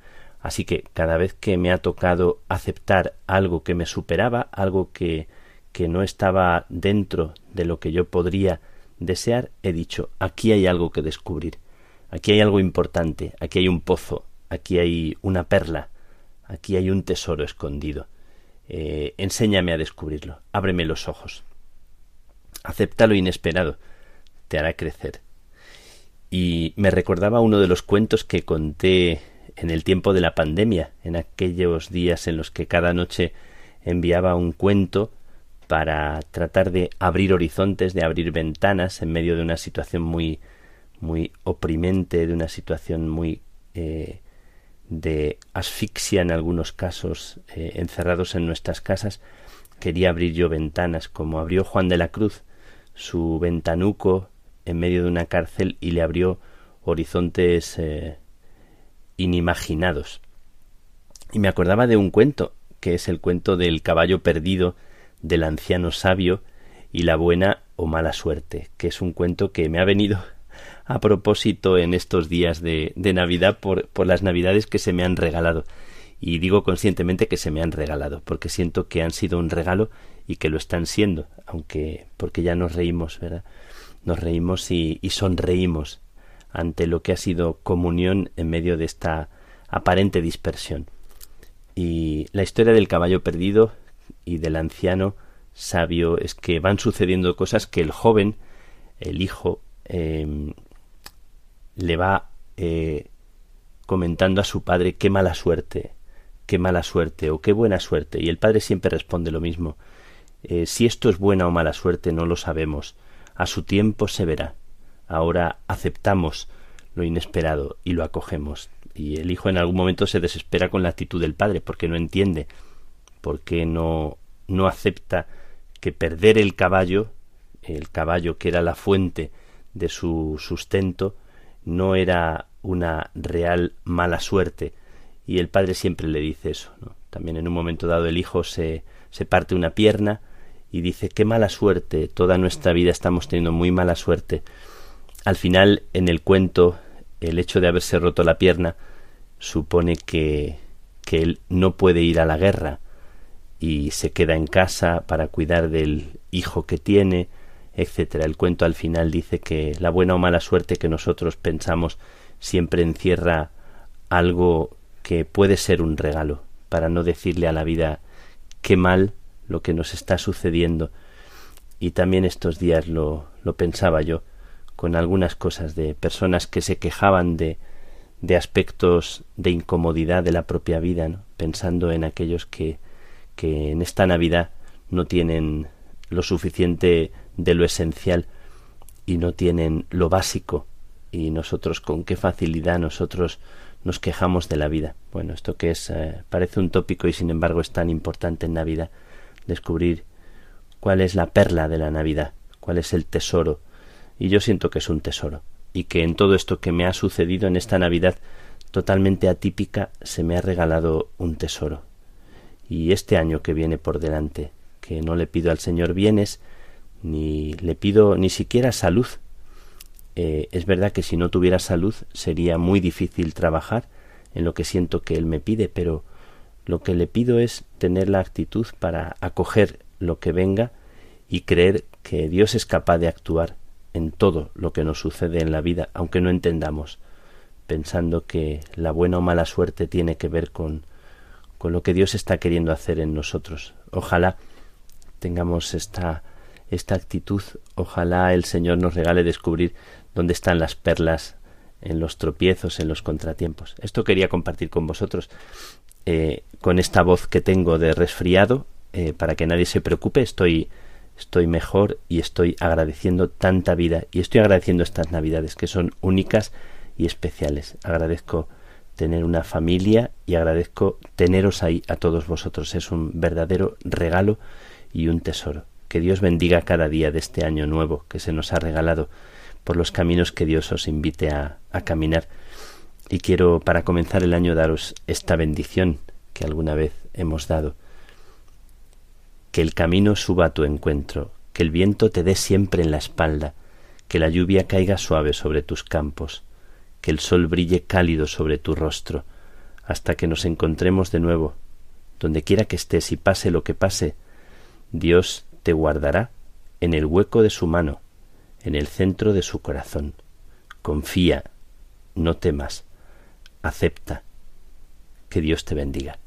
Así que cada vez que me ha tocado aceptar algo que me superaba, algo que, que no estaba dentro de lo que yo podría desear, he dicho, aquí hay algo que descubrir, aquí hay algo importante, aquí hay un pozo, aquí hay una perla, aquí hay un tesoro escondido. Eh, enséñame a descubrirlo, ábreme los ojos. Acepta lo inesperado, te hará crecer. Y me recordaba uno de los cuentos que conté en el tiempo de la pandemia, en aquellos días en los que cada noche enviaba un cuento para tratar de abrir horizontes, de abrir ventanas en medio de una situación muy muy oprimente, de una situación muy eh, de asfixia en algunos casos, eh, encerrados en nuestras casas, quería abrir yo ventanas, como abrió Juan de la Cruz su ventanuco en medio de una cárcel y le abrió horizontes eh, inimaginados. Y me acordaba de un cuento, que es el cuento del caballo perdido del anciano sabio y la buena o mala suerte, que es un cuento que me ha venido a propósito en estos días de, de Navidad por, por las Navidades que se me han regalado. Y digo conscientemente que se me han regalado, porque siento que han sido un regalo y que lo están siendo, aunque porque ya nos reímos, ¿verdad? Nos reímos y, y sonreímos ante lo que ha sido comunión en medio de esta aparente dispersión. Y la historia del caballo perdido y del anciano sabio es que van sucediendo cosas que el joven, el hijo, eh, le va eh, comentando a su padre qué mala suerte, qué mala suerte o qué buena suerte. Y el padre siempre responde lo mismo. Eh, si esto es buena o mala suerte no lo sabemos. A su tiempo se verá. Ahora aceptamos lo inesperado y lo acogemos. Y el hijo en algún momento se desespera con la actitud del padre porque no entiende, porque no, no acepta que perder el caballo, el caballo que era la fuente de su sustento, no era una real mala suerte y el padre siempre le dice eso. También en un momento dado el hijo se, se parte una pierna y dice qué mala suerte, toda nuestra vida estamos teniendo muy mala suerte. Al final, en el cuento, el hecho de haberse roto la pierna supone que, que él no puede ir a la guerra y se queda en casa para cuidar del hijo que tiene, etcétera. El cuento al final dice que la buena o mala suerte que nosotros pensamos siempre encierra algo que puede ser un regalo, para no decirle a la vida qué mal lo que nos está sucediendo. Y también estos días lo, lo pensaba yo, con algunas cosas de personas que se quejaban de, de aspectos de incomodidad de la propia vida, ¿no? pensando en aquellos que, que en esta Navidad no tienen lo suficiente de lo esencial y no tienen lo básico y nosotros con qué facilidad nosotros nos quejamos de la vida. Bueno, esto que es eh, parece un tópico y sin embargo es tan importante en Navidad descubrir cuál es la perla de la Navidad, cuál es el tesoro y yo siento que es un tesoro y que en todo esto que me ha sucedido en esta Navidad totalmente atípica se me ha regalado un tesoro. Y este año que viene por delante, que no le pido al Señor bienes, ni le pido ni siquiera salud. Eh, es verdad que si no tuviera salud sería muy difícil trabajar en lo que siento que Él me pide, pero lo que le pido es tener la actitud para acoger lo que venga y creer que Dios es capaz de actuar en todo lo que nos sucede en la vida, aunque no entendamos, pensando que la buena o mala suerte tiene que ver con, con lo que Dios está queriendo hacer en nosotros. Ojalá tengamos esta esta actitud, ojalá el Señor nos regale descubrir dónde están las perlas en los tropiezos, en los contratiempos. Esto quería compartir con vosotros eh, con esta voz que tengo de resfriado, eh, para que nadie se preocupe, estoy, estoy mejor y estoy agradeciendo tanta vida y estoy agradeciendo estas navidades que son únicas y especiales. Agradezco tener una familia y agradezco teneros ahí a todos vosotros. Es un verdadero regalo y un tesoro. Que Dios bendiga cada día de este año nuevo que se nos ha regalado por los caminos que Dios os invite a, a caminar. Y quiero, para comenzar el año, daros esta bendición que alguna vez hemos dado. Que el camino suba a tu encuentro, que el viento te dé siempre en la espalda, que la lluvia caiga suave sobre tus campos, que el sol brille cálido sobre tu rostro, hasta que nos encontremos de nuevo. Donde quiera que estés y pase lo que pase, Dios te guardará en el hueco de su mano, en el centro de su corazón. Confía, no temas, acepta. Que Dios te bendiga.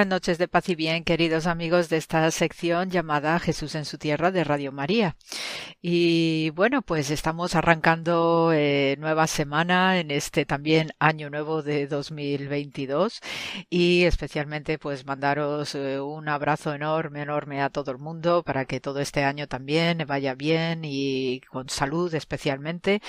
Buenas noches de paz y bien, queridos amigos de esta sección llamada Jesús en su tierra de Radio María. Y bueno, pues estamos arrancando eh, nueva semana en este también año nuevo de 2022 y especialmente pues mandaros eh, un abrazo enorme, enorme a todo el mundo para que todo este año también vaya bien y con salud especialmente.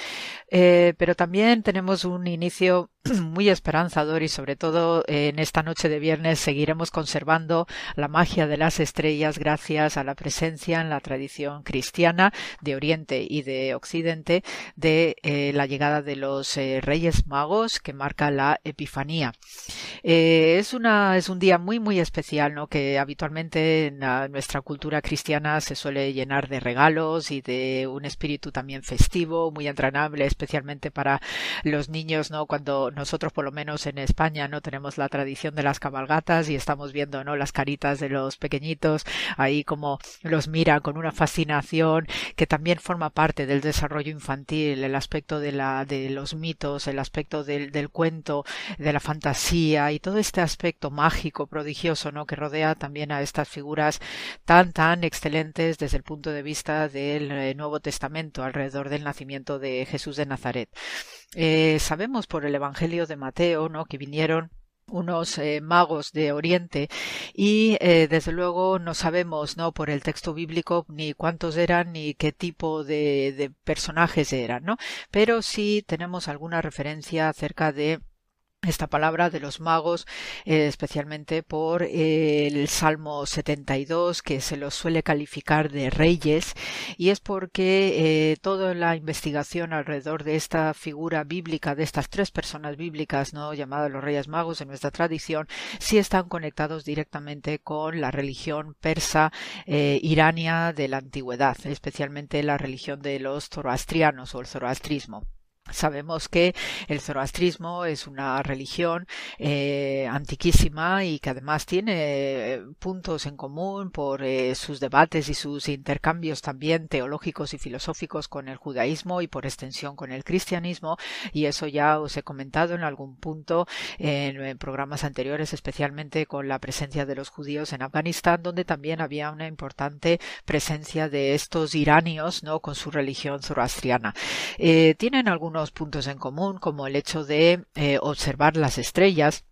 Eh, pero también tenemos un inicio muy esperanzador y sobre todo en esta noche de viernes seguiremos conservando la magia de las estrellas gracias a la presencia en la tradición cristiana de Oriente y de Occidente de eh, la llegada de los eh, Reyes Magos que marca la Epifanía. Eh, es una es un día muy muy especial, ¿no? Que habitualmente en nuestra cultura cristiana se suele llenar de regalos y de un espíritu también festivo, muy entrenable, especialmente para los niños, ¿no? Cuando nosotros por lo menos en España no tenemos la tradición de las cabalgatas y estamos viendo no las caritas de los pequeñitos ahí como los miran con una fascinación que también forma parte del desarrollo infantil, el aspecto de, la, de los mitos, el aspecto del, del cuento, de la fantasía y todo este aspecto mágico, prodigioso, ¿no? que rodea también a estas figuras tan, tan excelentes desde el punto de vista del eh, Nuevo Testamento alrededor del nacimiento de Jesús de Nazaret. Eh, sabemos por el Evangelio de Mateo, ¿no? que vinieron unos eh, magos de Oriente y eh, desde luego no sabemos no por el texto bíblico ni cuántos eran ni qué tipo de, de personajes eran no pero sí tenemos alguna referencia acerca de esta palabra de los magos, eh, especialmente por eh, el Salmo 72, que se los suele calificar de reyes, y es porque eh, toda la investigación alrededor de esta figura bíblica, de estas tres personas bíblicas, no llamadas los reyes magos en nuestra tradición, sí están conectados directamente con la religión persa irania de la antigüedad, especialmente la religión de los zoroastrianos o el zoroastrismo. Sabemos que el zoroastrismo es una religión eh, antiquísima y que además tiene eh, puntos en común por eh, sus debates y sus intercambios también teológicos y filosóficos con el judaísmo y por extensión con el cristianismo. Y eso ya os he comentado en algún punto en, en programas anteriores especialmente con la presencia de los judíos en Afganistán donde también había una importante presencia de estos iranios no con su religión zoroastriana. Tienen algunos puntos en común, como el hecho de eh, observar las estrellas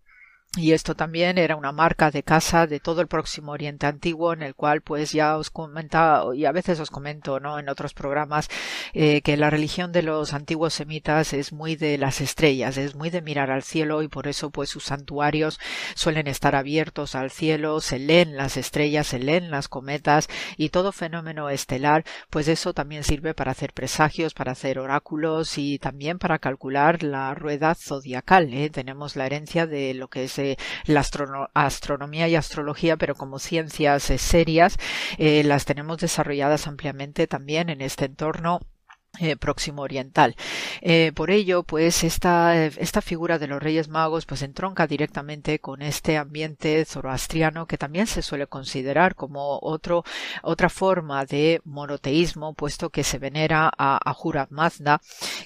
y esto también era una marca de casa de todo el próximo Oriente Antiguo, en el cual pues ya os comentaba y a veces os comento no en otros programas eh, que la religión de los antiguos semitas es muy de las estrellas, es muy de mirar al cielo y por eso pues sus santuarios suelen estar abiertos al cielo, se leen las estrellas, se leen las cometas y todo fenómeno estelar, pues eso también sirve para hacer presagios, para hacer oráculos y también para calcular la rueda zodiacal. ¿eh? Tenemos la herencia de lo que es la astronomía y astrología, pero como ciencias eh, serias, eh, las tenemos desarrolladas ampliamente también en este entorno eh, próximo oriental. Eh, por ello, pues esta, esta figura de los Reyes Magos pues entronca directamente con este ambiente zoroastriano que también se suele considerar como otro, otra forma de monoteísmo, puesto que se venera a Ahura Mazda,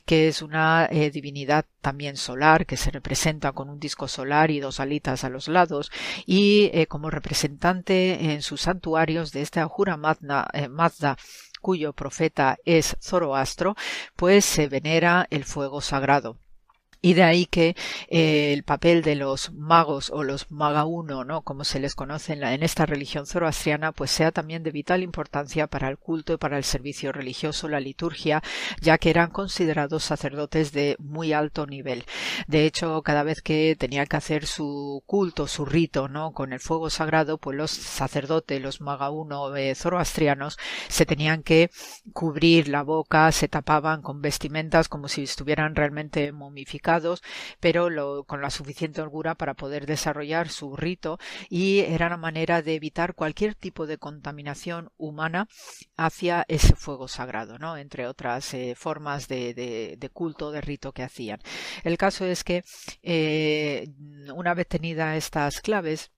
que es una eh, divinidad también solar que se representa con un disco solar y dos alitas a los lados y como representante en sus santuarios de este Ahura Mazda, Mazda cuyo profeta es Zoroastro, pues se venera el fuego sagrado. Y de ahí que eh, el papel de los magos o los magauno, ¿no? Como se les conoce en, esta religión zoroastriana, pues sea también de vital importancia para el culto y para el servicio religioso, la liturgia, ya que eran considerados sacerdotes de muy alto nivel. De hecho, cada vez que tenían que hacer su culto, su rito, ¿no? Con el fuego sagrado, pues los sacerdotes, los magauno eh, zoroastrianos, se tenían que cubrir la boca, se tapaban con vestimentas como si estuvieran realmente momificados pero con la suficiente holgura para poder desarrollar su rito y era una manera de evitar cualquier tipo de contaminación humana hacia ese fuego sagrado, ¿no? entre otras eh, formas de, culto, de rito que hacían. El caso es que eh, una vez tenidas estas claves,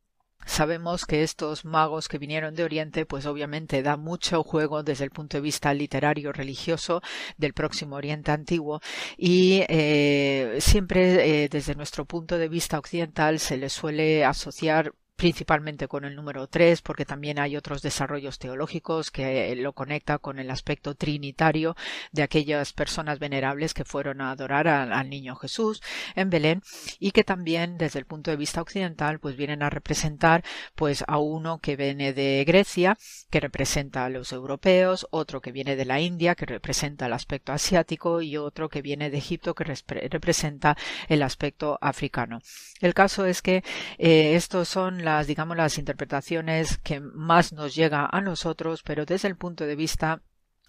Sabemos que estos magos que vinieron de Oriente, pues obviamente da mucho juego desde el punto de vista literario religioso del próximo Oriente antiguo. Y eh, siempre eh, desde nuestro punto de vista occidental se les suele asociar principalmente con el número 3, porque también hay otros desarrollos teológicos que lo conecta con el aspecto trinitario de aquellas personas venerables que fueron a adorar al, niño Jesús en Belén y que también desde el punto de vista occidental pues vienen a representar pues a uno que viene de Grecia que representa a los europeos, otro que viene de la India que representa el aspecto asiático y otro que viene de Egipto que representa el aspecto africano. El caso es que eh, estos son las, digamos, las interpretaciones que más nos llega a nosotros, pero desde el punto de vista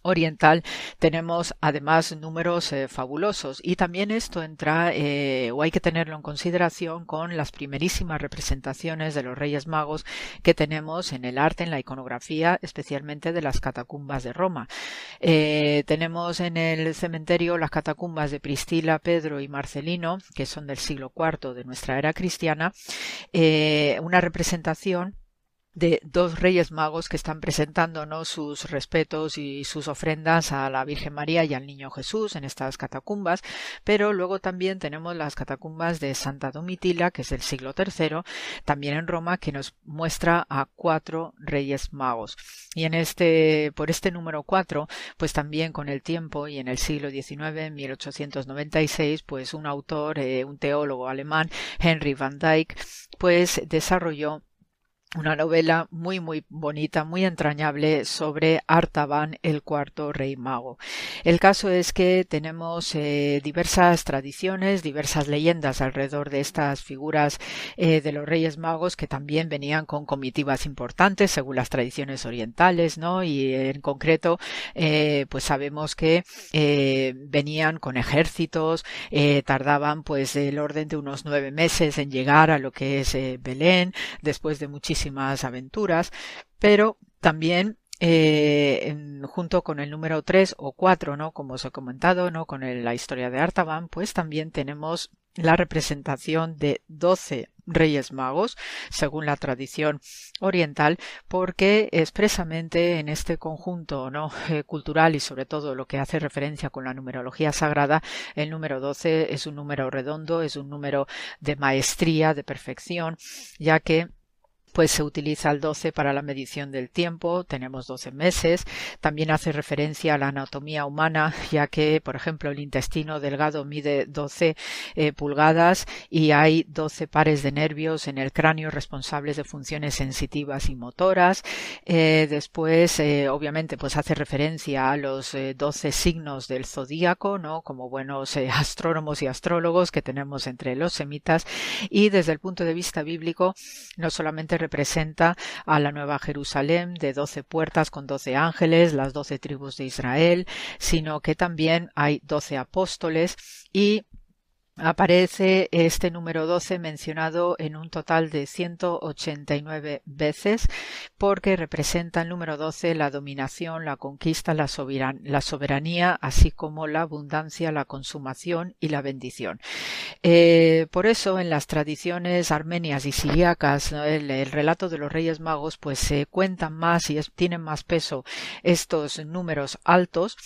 oriental tenemos además números eh, fabulosos y también esto entra eh, o hay que tenerlo en consideración con las primerísimas representaciones de los Reyes Magos que tenemos en el arte, en la iconografía, especialmente de las catacumbas de Roma. Eh, tenemos en el cementerio las catacumbas de Pristila, Pedro y Marcelino, que son del siglo IV de nuestra era cristiana, una representación de dos reyes magos que están presentándonos sus respetos y sus ofrendas a la Virgen María y al Niño Jesús en estas catacumbas, pero luego también tenemos las catacumbas de Santa Domitila, que es del siglo III, también en Roma, que nos muestra a cuatro reyes magos. Y en este, por este número cuatro, pues también con el tiempo y en el siglo XIX, en 1896, pues un autor, eh, un teólogo alemán, Henry van Dyck, pues desarrolló una novela muy muy bonita, muy entrañable sobre Artaban, el cuarto rey mago. El caso es que tenemos eh, diversas tradiciones, diversas leyendas alrededor de estas figuras eh, de los reyes magos que también venían con comitivas importantes según las tradiciones orientales, ¿no? Y en concreto, eh, pues sabemos que venían con ejércitos, tardaban pues el orden de unos nueve meses en llegar a lo que es Belén, después de muchísimas aventuras, pero también eh, junto con el número 3 o 4, ¿no? Como os he comentado, ¿no? Con la historia de Artaban, pues también tenemos la representación de 12 reyes magos, según la tradición oriental, porque expresamente en este conjunto ¿no? Eh, cultural y sobre todo lo que hace referencia con la numerología sagrada, el número 12 es un número redondo, es un número de maestría, de perfección, ya que pues se utiliza el 12 para la medición del tiempo, tenemos 12 meses, también hace referencia a la anatomía humana, ya que, por ejemplo, el intestino delgado mide 12 eh, pulgadas y hay 12 pares de nervios en el cráneo responsables de funciones sensitivas y motoras. Eh, después, eh, obviamente, pues hace referencia a los 12 signos del zodíaco, ¿no? Como buenos astrónomos y astrólogos que tenemos entre los semitas y desde el punto de vista bíblico, no solamente representa a la Nueva Jerusalén de doce puertas con doce ángeles, las doce tribus de Israel, sino que también hay doce apóstoles y Aparece este número 12 mencionado en un total de 189 veces porque representa el número 12 la dominación, la conquista, la, soberanía, así como la abundancia, la consumación y la bendición. Eh, por eso en las tradiciones armenias y siriacas el, relato de los reyes magos pues se cuentan más y tienen más peso estos números altos,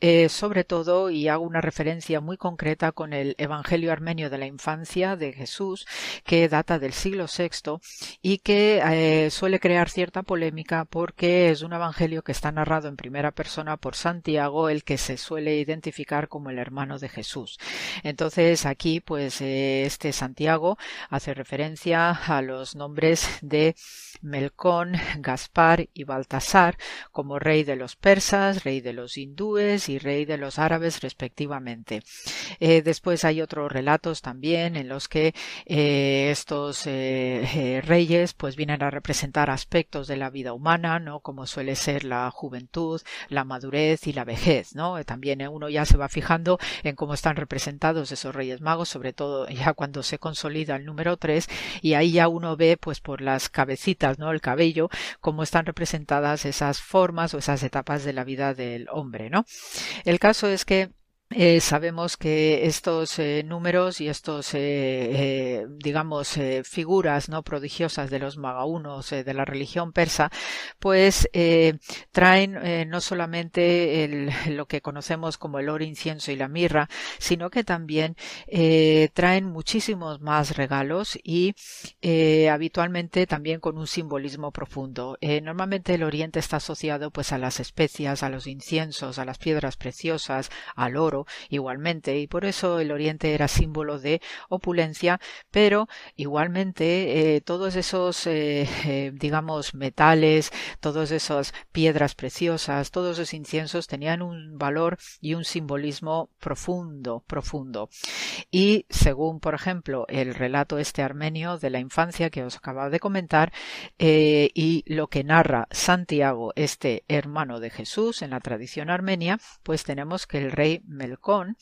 eh, sobre todo y hago una referencia muy concreta con el Evangelio Armenio de la Infancia de Jesús, que data del siglo VI y que eh, suele crear cierta polémica porque es un evangelio que está narrado en primera persona por Santiago, el que se suele identificar como el hermano de Jesús. Entonces aquí, pues, eh, este Santiago hace referencia a los nombres de Melcón, Gaspar y Baltasar como rey de los persas, rey de los hindúes y rey de los árabes respectivamente. Eh, después hay otro relatos también en los que eh, estos eh, eh, reyes pues vienen a representar aspectos de la vida humana, ¿no? Como suele ser la juventud, la madurez y la vejez, ¿no? También uno ya se va fijando en cómo están representados esos reyes magos, sobre todo ya cuando se consolida el número 3 y ahí ya uno ve pues por las cabecitas, ¿no? El cabello, cómo están representadas esas formas o esas etapas de la vida del hombre, ¿no? El caso es que eh, sabemos que estos eh, números y estos, eh, digamos, figuras no prodigiosas de los magaunos de la religión persa, pues traen no solamente lo que conocemos como el oro, incienso y la mirra, sino que también traen muchísimos más regalos y habitualmente también con un simbolismo profundo. normalmente el Oriente está asociado pues a las especias, a los inciensos, a las piedras preciosas, al oro igualmente y por eso el Oriente era símbolo de opulencia, pero igualmente eh, todos esos eh, eh, digamos metales, todas esas piedras preciosas, todos esos inciensos tenían un valor y un simbolismo profundo, profundo. Y según, por ejemplo, el relato este armenio de la infancia que os acababa de comentar y lo que narra Santiago, este hermano de Jesús en la tradición armenia, pues tenemos que el rey Melcón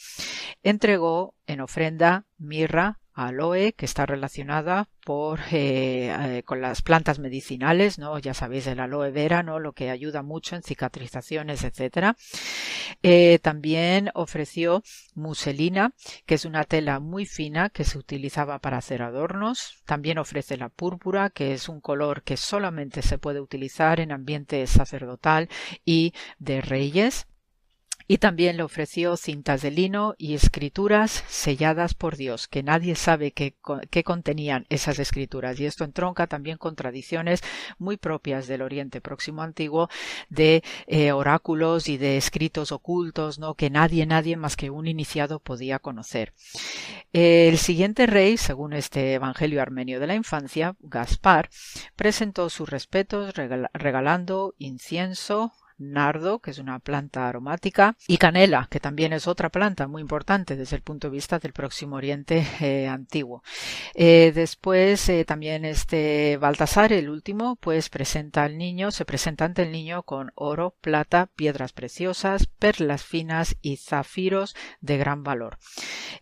entregó en ofrenda mirra, aloe, que está relacionada por, eh, eh, con las plantas medicinales, ¿no? Ya sabéis, el aloe vera, ¿no? Lo que ayuda mucho en cicatrizaciones, etcétera. Eh, también ofreció muselina, que es una tela muy fina que se utilizaba para hacer adornos. También ofrece la púrpura, que es un color que solamente se puede utilizar en ambiente sacerdotal y de reyes y también le ofreció cintas de lino y escrituras selladas por Dios, que nadie sabe qué, contenían esas escrituras. Y esto entronca también con tradiciones muy propias del Oriente Próximo Antiguo de eh, oráculos y de escritos ocultos, ¿no? que nadie, nadie más que un iniciado podía conocer. El siguiente rey, según este Evangelio armenio de la infancia, Gaspar, presentó sus respetos regalando incienso, nardo, que es una planta aromática, y canela, que también es otra planta muy importante desde el punto de vista del Próximo Oriente eh, antiguo. Eh, después eh, también este Baltasar, el último, pues presenta al niño, se presenta ante el niño con oro, plata, piedras preciosas, perlas finas y zafiros de gran valor.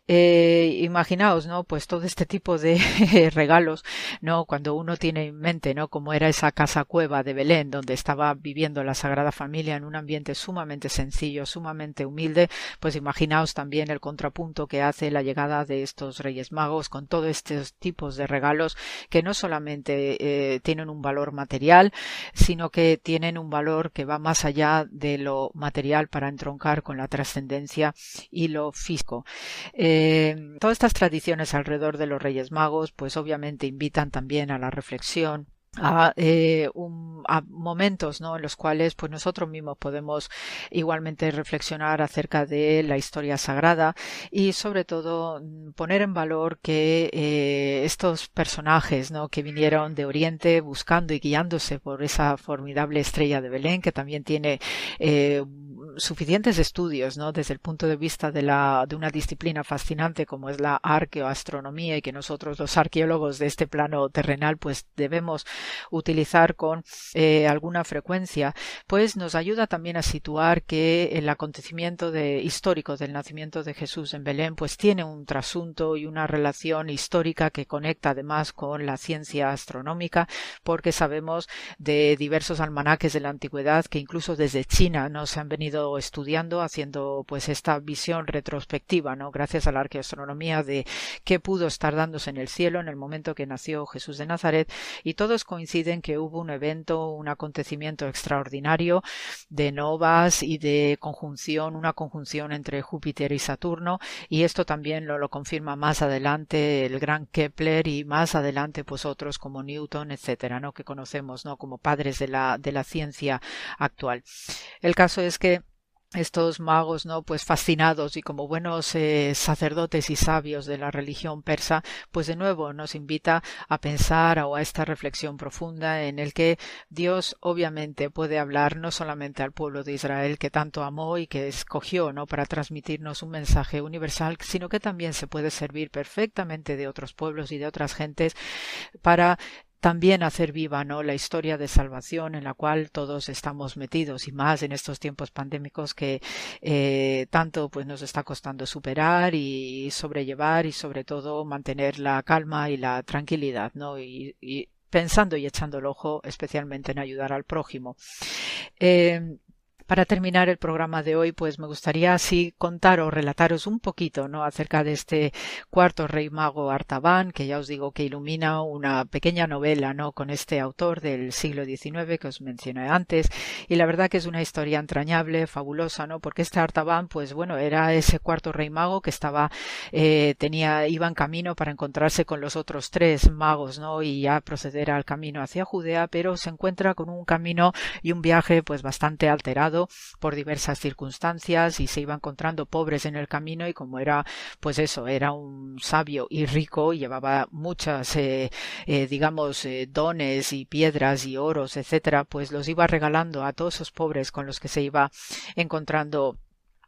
imaginaos, ¿no? Pues todo este tipo de regalos, ¿no? Cuando uno tiene en mente, ¿no? Como era esa casa cueva de Belén, donde estaba viviendo la Sagrada Familia, en un ambiente sumamente sencillo, sumamente humilde, pues imaginaos también el contrapunto que hace la llegada de estos Reyes Magos con todos estos tipos de regalos que no solamente eh, tienen un valor material, sino que tienen un valor que va más allá de lo material para entroncar con la trascendencia y lo físico. Eh, todas estas tradiciones alrededor de los Reyes Magos, pues obviamente invitan también a la reflexión a, eh, momentos ¿no? en los cuales pues nosotros mismos podemos igualmente reflexionar acerca de la historia sagrada y sobre todo mm, poner en valor que eh, estos personajes ¿no? que vinieron de Oriente buscando y guiándose por esa formidable estrella de Belén que también tiene eh, suficientes estudios ¿no? desde el punto de vista de, la, de una disciplina fascinante como es la arqueoastronomía y que nosotros los arqueólogos de este plano terrenal pues debemos utilizar con eh, alguna frecuencia, pues nos ayuda también a situar que el acontecimiento de, histórico del nacimiento de Jesús en Belén pues tiene un trasunto y una relación histórica que conecta además con la ciencia astronómica porque sabemos de diversos almanaques de la antigüedad que incluso desde China no se han venido estudiando haciendo pues esta visión retrospectiva no gracias a la arqueoastronomía de qué pudo estar dándose en el cielo en el momento que nació Jesús de Nazaret y todos coinciden que hubo un evento, un acontecimiento extraordinario de novas y de conjunción, una conjunción entre Júpiter y Saturno, y esto también lo, lo confirma más adelante el gran Kepler y más adelante pues otros como Newton, etcétera, ¿no? que conocemos ¿no? como padres de la, de la ciencia actual. El caso es que estos magos, ¿no? Pues fascinados y como buenos eh, sacerdotes y sabios de la religión persa, pues de nuevo nos invita a pensar o a esta reflexión profunda en el que Dios obviamente puede hablar no solamente al pueblo de Israel que tanto amó y que escogió, ¿no? Para transmitirnos un mensaje universal, sino que también se puede servir perfectamente de otros pueblos y de otras gentes para también hacer viva ¿no? la historia de salvación en la cual todos estamos metidos y más en estos tiempos pandémicos que eh, tanto pues nos está costando superar y sobrellevar y sobre todo mantener la calma y la tranquilidad ¿no? y, pensando y echando el ojo especialmente en ayudar al prójimo. Eh, para terminar el programa de hoy, pues me gustaría así contar o relataros un poquito, ¿no? Acerca de este cuarto rey mago Artaban, que ya os digo que ilumina una pequeña novela, ¿no? Con este autor del siglo XIX que os mencioné antes. Y la verdad que es una historia entrañable, fabulosa, ¿no? Porque este Artaban, pues bueno, era ese cuarto rey mago que estaba, eh, tenía, iba en camino para encontrarse con los otros tres magos, ¿no? Y ya proceder al camino hacia Judea, pero se encuentra con un camino y un viaje, pues bastante alterado por diversas circunstancias y se iba encontrando pobres en el camino y como era pues eso era un sabio y rico y llevaba muchas eh, eh, digamos eh, dones y piedras y oros etcétera pues los iba regalando a todos esos pobres con los que se iba encontrando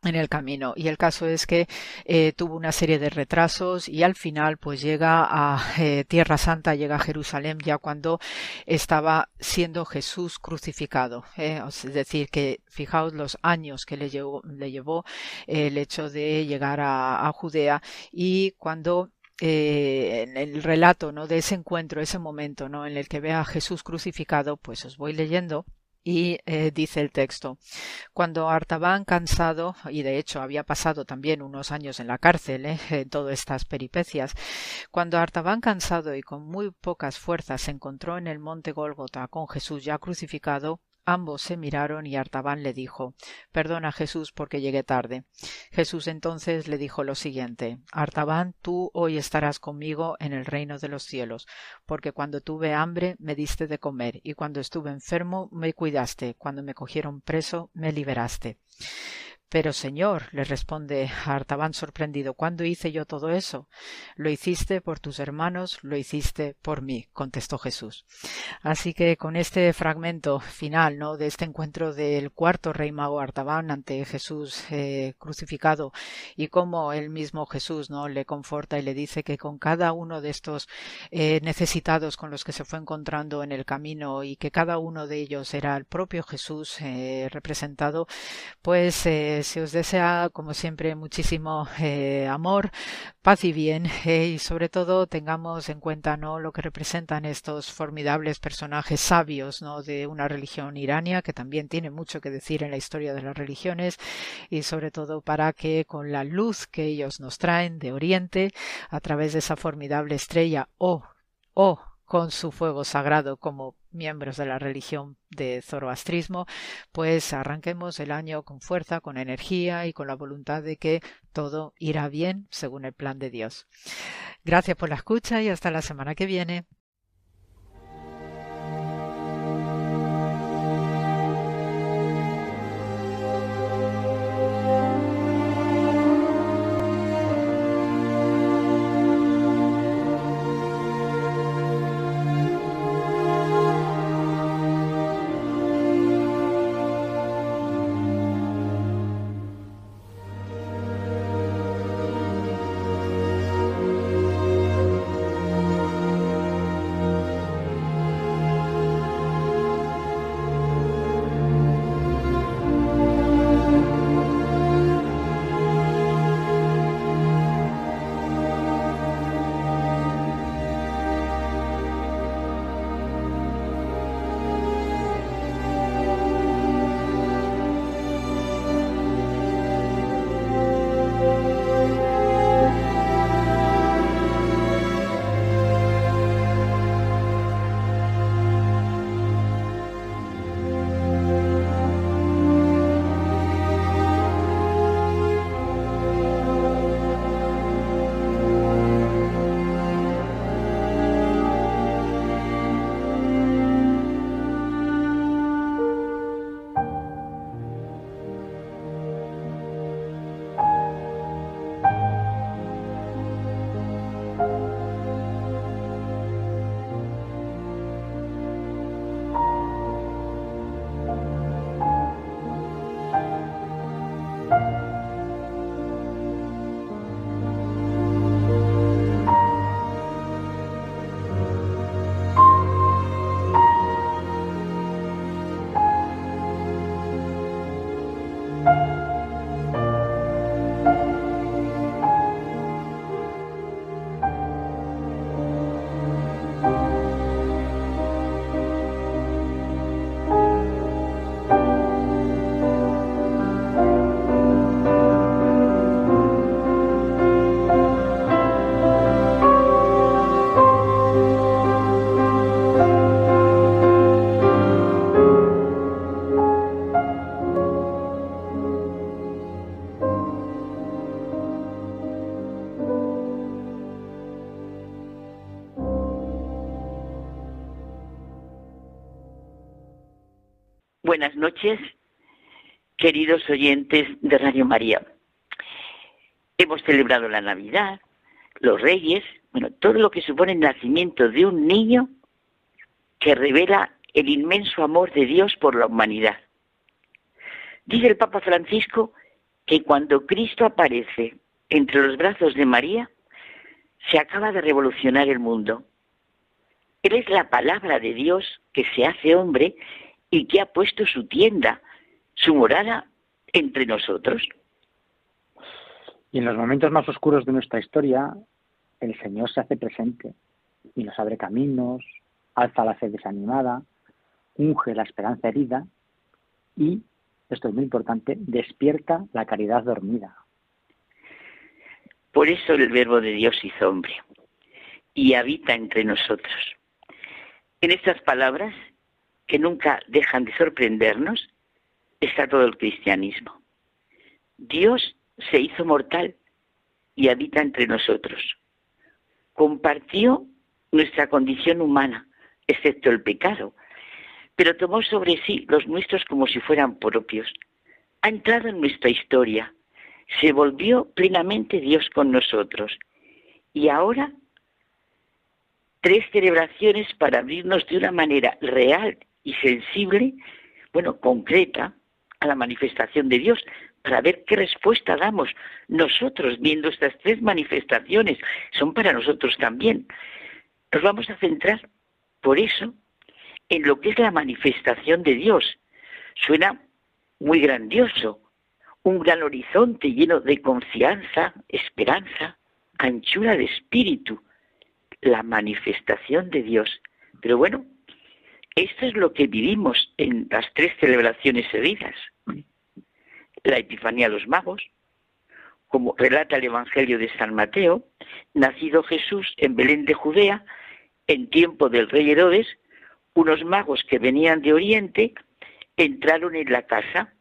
en el camino y el caso es que eh, tuvo una serie de retrasos y al final pues llega a eh, Tierra Santa llega a Jerusalén ya cuando estaba siendo Jesús crucificado eh, es decir que fijaos los años que le llevó, le llevó el hecho de llegar a, Judea y cuando en el relato ¿no? de ese encuentro, ese momento ¿no? en el que ve a Jesús crucificado, pues os voy leyendo y eh, dice el texto, cuando Artaban cansado, y de hecho había pasado también unos años en la cárcel, ¿eh? en todas estas peripecias, cuando Artaban cansado y con muy pocas fuerzas se encontró en el monte Gólgota con Jesús ya crucificado, Ambos se miraron y Artaban le dijo Perdona Jesús porque llegué tarde. Jesús entonces le dijo lo siguiente Artaban, tú hoy estarás conmigo en el reino de los cielos, porque cuando tuve hambre me diste de comer, y cuando estuve enfermo me cuidaste, cuando me cogieron preso me liberaste. Pero señor, le responde Artaban sorprendido, ¿cuándo hice yo todo eso? Lo hiciste por tus hermanos, lo hiciste por mí, contestó Jesús. Así que con este fragmento final, ¿no? De este encuentro del cuarto rey mago Artaban ante Jesús eh, crucificado y cómo el mismo Jesús, ¿no? Le conforta y le dice que con cada uno de estos eh, necesitados con los que se fue encontrando en el camino y que cada uno de ellos era el propio Jesús eh, representado, pues se os desea, como siempre, muchísimo eh, amor, paz y bien, eh, y sobre todo tengamos en cuenta ¿no? lo que representan estos formidables personajes sabios ¿no? de una religión irania, que también tiene mucho que decir en la historia de las religiones, y sobre todo para que con la luz que ellos nos traen de Oriente, a través de esa formidable estrella o, o con su fuego sagrado como miembros de la religión de zoroastrismo, pues arranquemos el año con fuerza, con energía y con la voluntad de que todo irá bien según el plan de Dios. Gracias por la escucha y hasta la semana que viene. Queridos oyentes de Radio María. Hemos celebrado la Navidad, los Reyes, bueno, todo lo que supone el nacimiento de un niño que revela el inmenso amor de Dios por la humanidad. Dice el Papa Francisco que cuando Cristo aparece entre los brazos de María, se acaba de revolucionar el mundo. Él es la palabra de Dios que se hace hombre y que ha puesto su tienda, su morada entre nosotros. Y en los momentos más oscuros de nuestra historia, el Señor se hace presente y nos abre caminos, alza la fe desanimada, unge la esperanza herida y, esto es muy importante, despierta la caridad dormida. Por eso el verbo de Dios hizo hombre y habita entre nosotros. En estas palabras, que nunca dejan de sorprendernos, está todo el cristianismo. Dios se hizo mortal y habita entre nosotros. Compartió nuestra condición humana, excepto el pecado, pero tomó sobre sí los nuestros como si fueran propios. Ha entrado en nuestra historia, se volvió plenamente Dios con nosotros. Y ahora, tres celebraciones para abrirnos de una manera real y sensible, bueno, concreta, a la manifestación de Dios, para ver qué respuesta damos nosotros viendo estas tres manifestaciones. Son para nosotros también. Nos vamos a centrar, por eso, en lo que es la manifestación de Dios. Suena muy grandioso, un gran horizonte lleno de confianza, esperanza, anchura de espíritu, la manifestación de Dios. Pero bueno, esto es lo que vivimos en las tres celebraciones seguidas. La Epifanía de los magos, como relata el Evangelio de San Mateo, nacido Jesús en Belén de Judea, en tiempo del rey Herodes, unos magos que venían de Oriente entraron en la casa,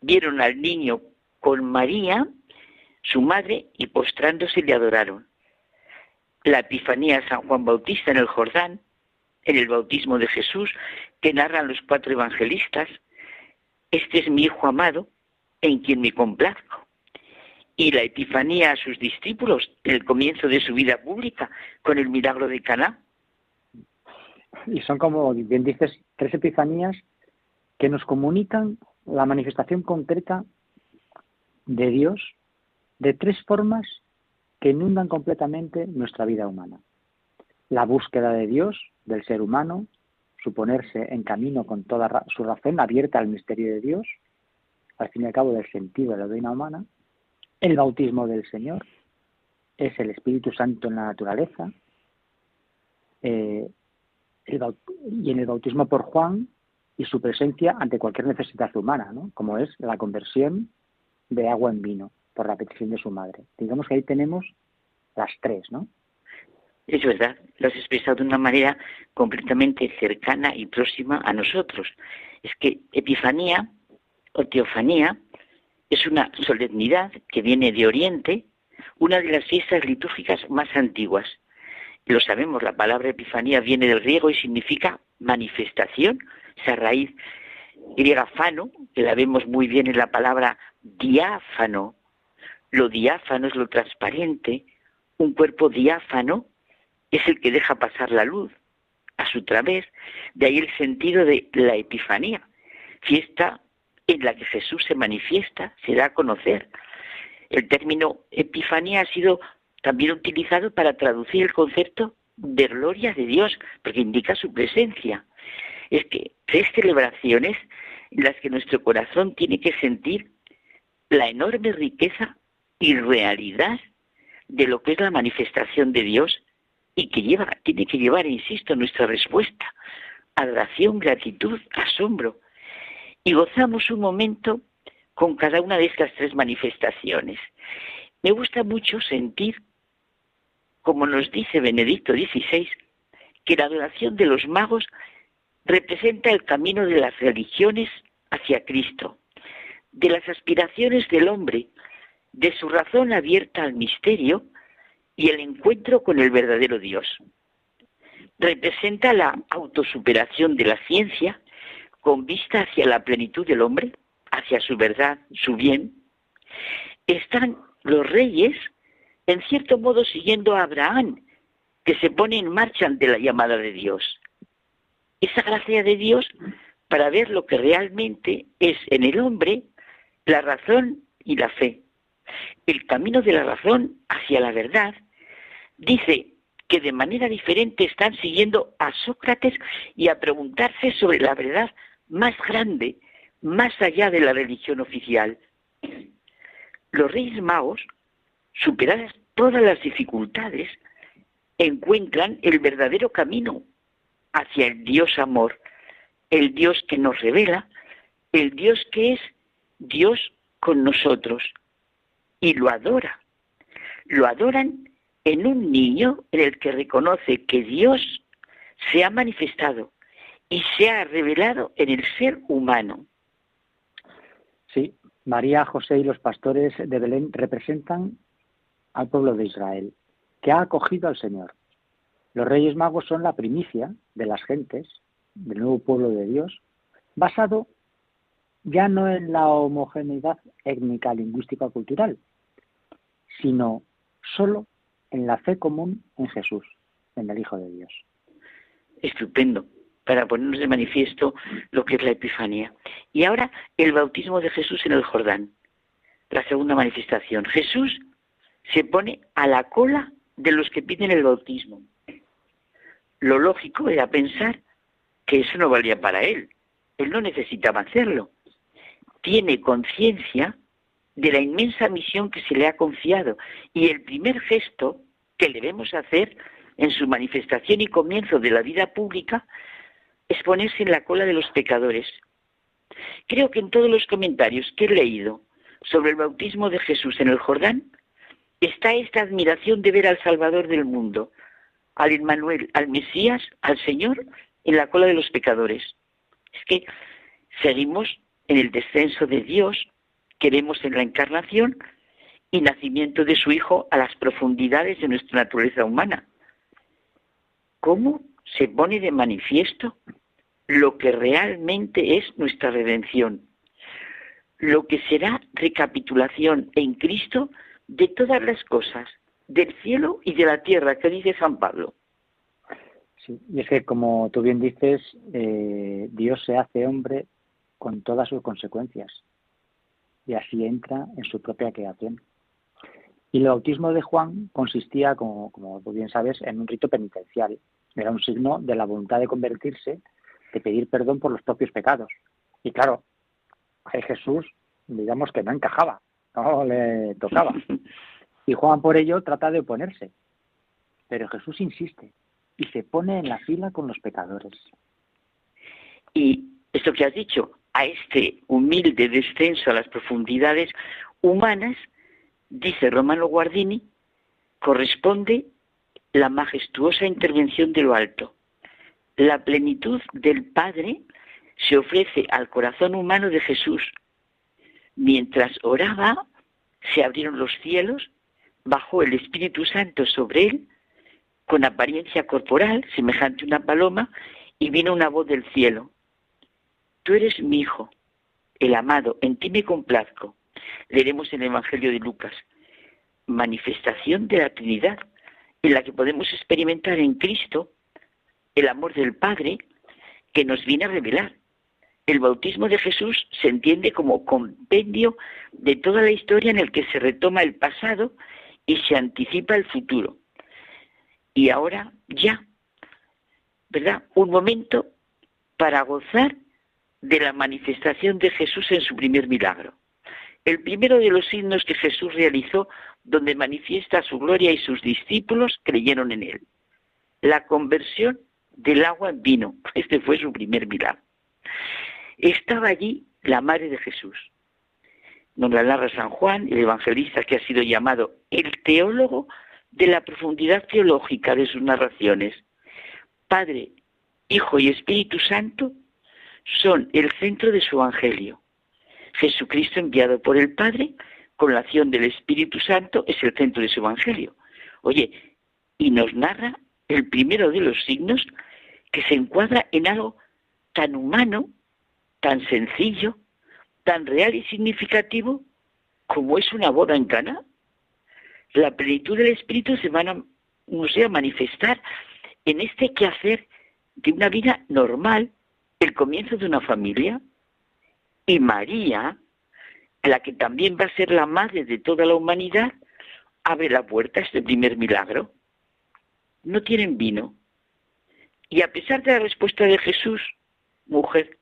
vieron al niño con María, su madre, y postrándose le adoraron. La Epifanía de San Juan Bautista en el Jordán, en el bautismo de Jesús, que narran los cuatro evangelistas, este es mi Hijo amado, en quien me complazco. Y la Epifanía a sus discípulos el comienzo de su vida pública, con el milagro de Caná, y son como bien dices, tres epifanías que nos comunican la manifestación concreta de Dios de tres formas que inundan completamente nuestra vida humana. La búsqueda de Dios, del ser humano, su ponerse en camino con toda su razón abierta al misterio de Dios, al fin y al cabo del sentido de la vida humana, el bautismo del Señor, es el Espíritu Santo en la naturaleza, eh, y en el bautismo por Juan y su presencia ante cualquier necesidad humana, ¿no? como es la conversión de agua en vino por la petición de su madre. Digamos que ahí tenemos las tres, ¿no? Es verdad, lo has expresado de una manera completamente cercana y próxima a nosotros. Es que Epifanía o Teofanía es una solemnidad que viene de Oriente, una de las fiestas litúrgicas más antiguas, lo sabemos, la palabra epifanía viene del griego y significa manifestación, esa raíz griega fano, que la vemos muy bien en la palabra diáfano. Lo diáfano es lo transparente, un cuerpo diáfano es el que deja pasar la luz a su través, de ahí el sentido de la epifanía, fiesta en la que Jesús se manifiesta, se da a conocer. El término epifanía ha sido también utilizado para traducir el concepto de gloria de Dios, porque indica su presencia. Es que tres celebraciones en las que nuestro corazón tiene que sentir la enorme riqueza y realidad de lo que es la manifestación de Dios y que lleva, tiene que llevar, insisto, nuestra respuesta, adoración, gratitud, asombro. Y gozamos un momento con cada una de estas tres manifestaciones. Me gusta mucho sentir como nos dice Benedicto XVI, que la adoración de los magos representa el camino de las religiones hacia Cristo, de las aspiraciones del hombre, de su razón abierta al misterio y el encuentro con el verdadero Dios. Representa la autosuperación de la ciencia con vista hacia la plenitud del hombre, hacia su verdad, su bien. Están los reyes en cierto modo siguiendo a Abraham, que se pone en marcha ante la llamada de Dios. Esa gracia de Dios para ver lo que realmente es en el hombre la razón y la fe. El camino de la razón hacia la verdad dice que de manera diferente están siguiendo a Sócrates y a preguntarse sobre la verdad más grande, más allá de la religión oficial. Los reyes magos superadas todas las dificultades, encuentran el verdadero camino hacia el Dios amor, el Dios que nos revela, el Dios que es Dios con nosotros y lo adora. Lo adoran en un niño en el que reconoce que Dios se ha manifestado y se ha revelado en el ser humano. Sí, María, José y los pastores de Belén representan al pueblo de Israel, que ha acogido al Señor. Los Reyes Magos son la primicia de las gentes, del nuevo pueblo de Dios, basado ya no en la homogeneidad étnica, lingüística, cultural, sino solo en la fe común en Jesús, en el Hijo de Dios. Estupendo, para ponernos de manifiesto lo que es la Epifanía. Y ahora el bautismo de Jesús en el Jordán, la segunda manifestación. Jesús se pone a la cola de los que piden el bautismo. Lo lógico era pensar que eso no valía para él. Él no necesitaba hacerlo tiene conciencia de la inmensa misión que se le ha confiado y el primer gesto que debemos hacer en su manifestación y comienzo de la vida pública es ponerse en la cola de los pecadores. Creo que en todos los comentarios que he leído sobre el bautismo de Jesús en el Jordán está esta admiración de ver al Salvador del mundo, al Emmanuel, al Mesías, al Señor en la cola de los pecadores. Es que seguimos en el descenso de Dios que vemos en la encarnación y nacimiento de su Hijo a las profundidades de nuestra naturaleza humana. ¿Cómo se pone de manifiesto lo que realmente es nuestra redención? Lo que será recapitulación en Cristo de todas las cosas, del cielo y de la tierra, que dice San Pablo. Sí, y es que como tú bien dices, eh, Dios se hace hombre con todas sus consecuencias y así entra en su propia creación. Y el bautismo de Juan consistía, como, como tú bien sabes, en un rito penitencial. Era un signo de la voluntad de convertirse, de pedir perdón por los propios pecados. Y claro, a Jesús, digamos que no encajaba, no le tocaba. Y Juan por ello trata de oponerse. Pero Jesús insiste y se pone en la fila con los pecadores. Y esto que has dicho, a este humilde descenso a las profundidades humanas, dice Romano Guardini, corresponde la majestuosa intervención de lo alto. La plenitud del Padre se ofrece al corazón humano de Jesús. Mientras oraba, se abrieron los cielos, bajó el Espíritu Santo sobre él, con apariencia corporal, semejante a una paloma, y vino una voz del cielo. Tú eres mi hijo, el amado, en ti me complazco. Leeremos el Evangelio de Lucas. Manifestación de la Trinidad, en la que podemos experimentar en Cristo el amor del Padre que nos viene a revelar. El bautismo de Jesús se entiende como compendio de toda la historia en el que se retoma el pasado y se anticipa el futuro. Y ahora ya, ¿verdad? Un momento para gozar de la manifestación de Jesús en su primer milagro. El primero de los signos que Jesús realizó donde manifiesta su gloria y sus discípulos creyeron en él. La conversión del agua en vino. Este fue su primer milagro. Estaba allí la madre de Jesús. Nos la narra San Juan, el evangelista que ha sido llamado el teólogo de la profundidad teológica de sus narraciones. Padre, Hijo y Espíritu Santo son el centro de su Evangelio. Jesucristo enviado por el Padre con la acción del Espíritu Santo es el centro de su Evangelio. Oye, y nos narra el primero de los signos que se encuadra en algo tan humano, tan sencillo, tan real y significativo como es una boda en Cana. La plenitud del Espíritu se va a, a manifestar en este quehacer de una vida normal, el comienzo de una familia y María, la que también va a ser la madre de toda la humanidad, abre la puerta a este primer milagro. No tienen vino. Y a pesar de la respuesta de Jesús, mujer,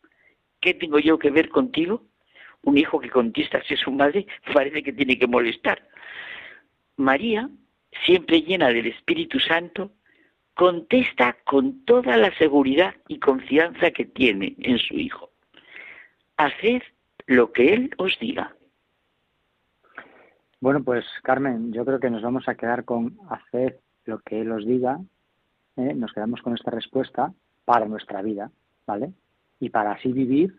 ¿qué tengo yo que ver contigo? Un hijo que contesta si su madre parece que tiene que molestar. María, siempre llena del Espíritu Santo, contesta con toda la seguridad y confianza que tiene en su Hijo. Haced lo que Él os diga. Bueno, pues Carmen, yo creo que nos vamos a quedar con hacer lo que Él os diga. ¿eh? Nos quedamos con esta respuesta para nuestra vida, ¿vale? Y para así vivir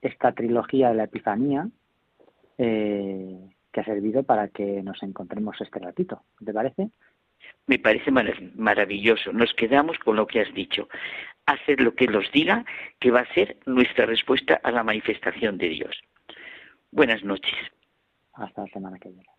esta trilogía de la Epifanía eh, que ha servido para que nos encontremos este ratito. ¿Te parece? Me parece maravilloso. Nos quedamos con lo que has dicho. Hacer lo que nos diga, que va a ser nuestra respuesta a la manifestación de Dios. Buenas noches. Hasta la semana que viene.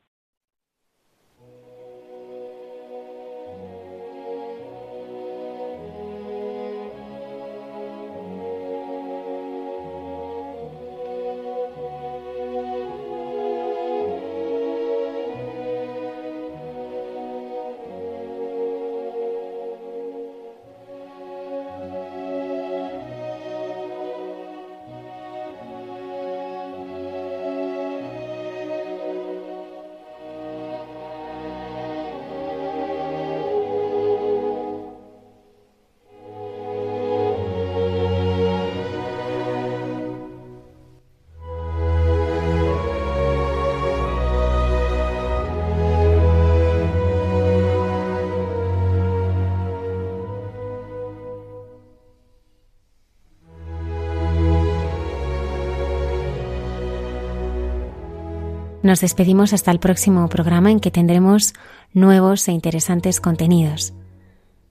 Nos despedimos hasta el próximo programa en que tendremos nuevos e interesantes contenidos.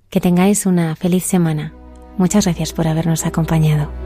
Que tengáis una feliz semana. Muchas gracias por habernos acompañado.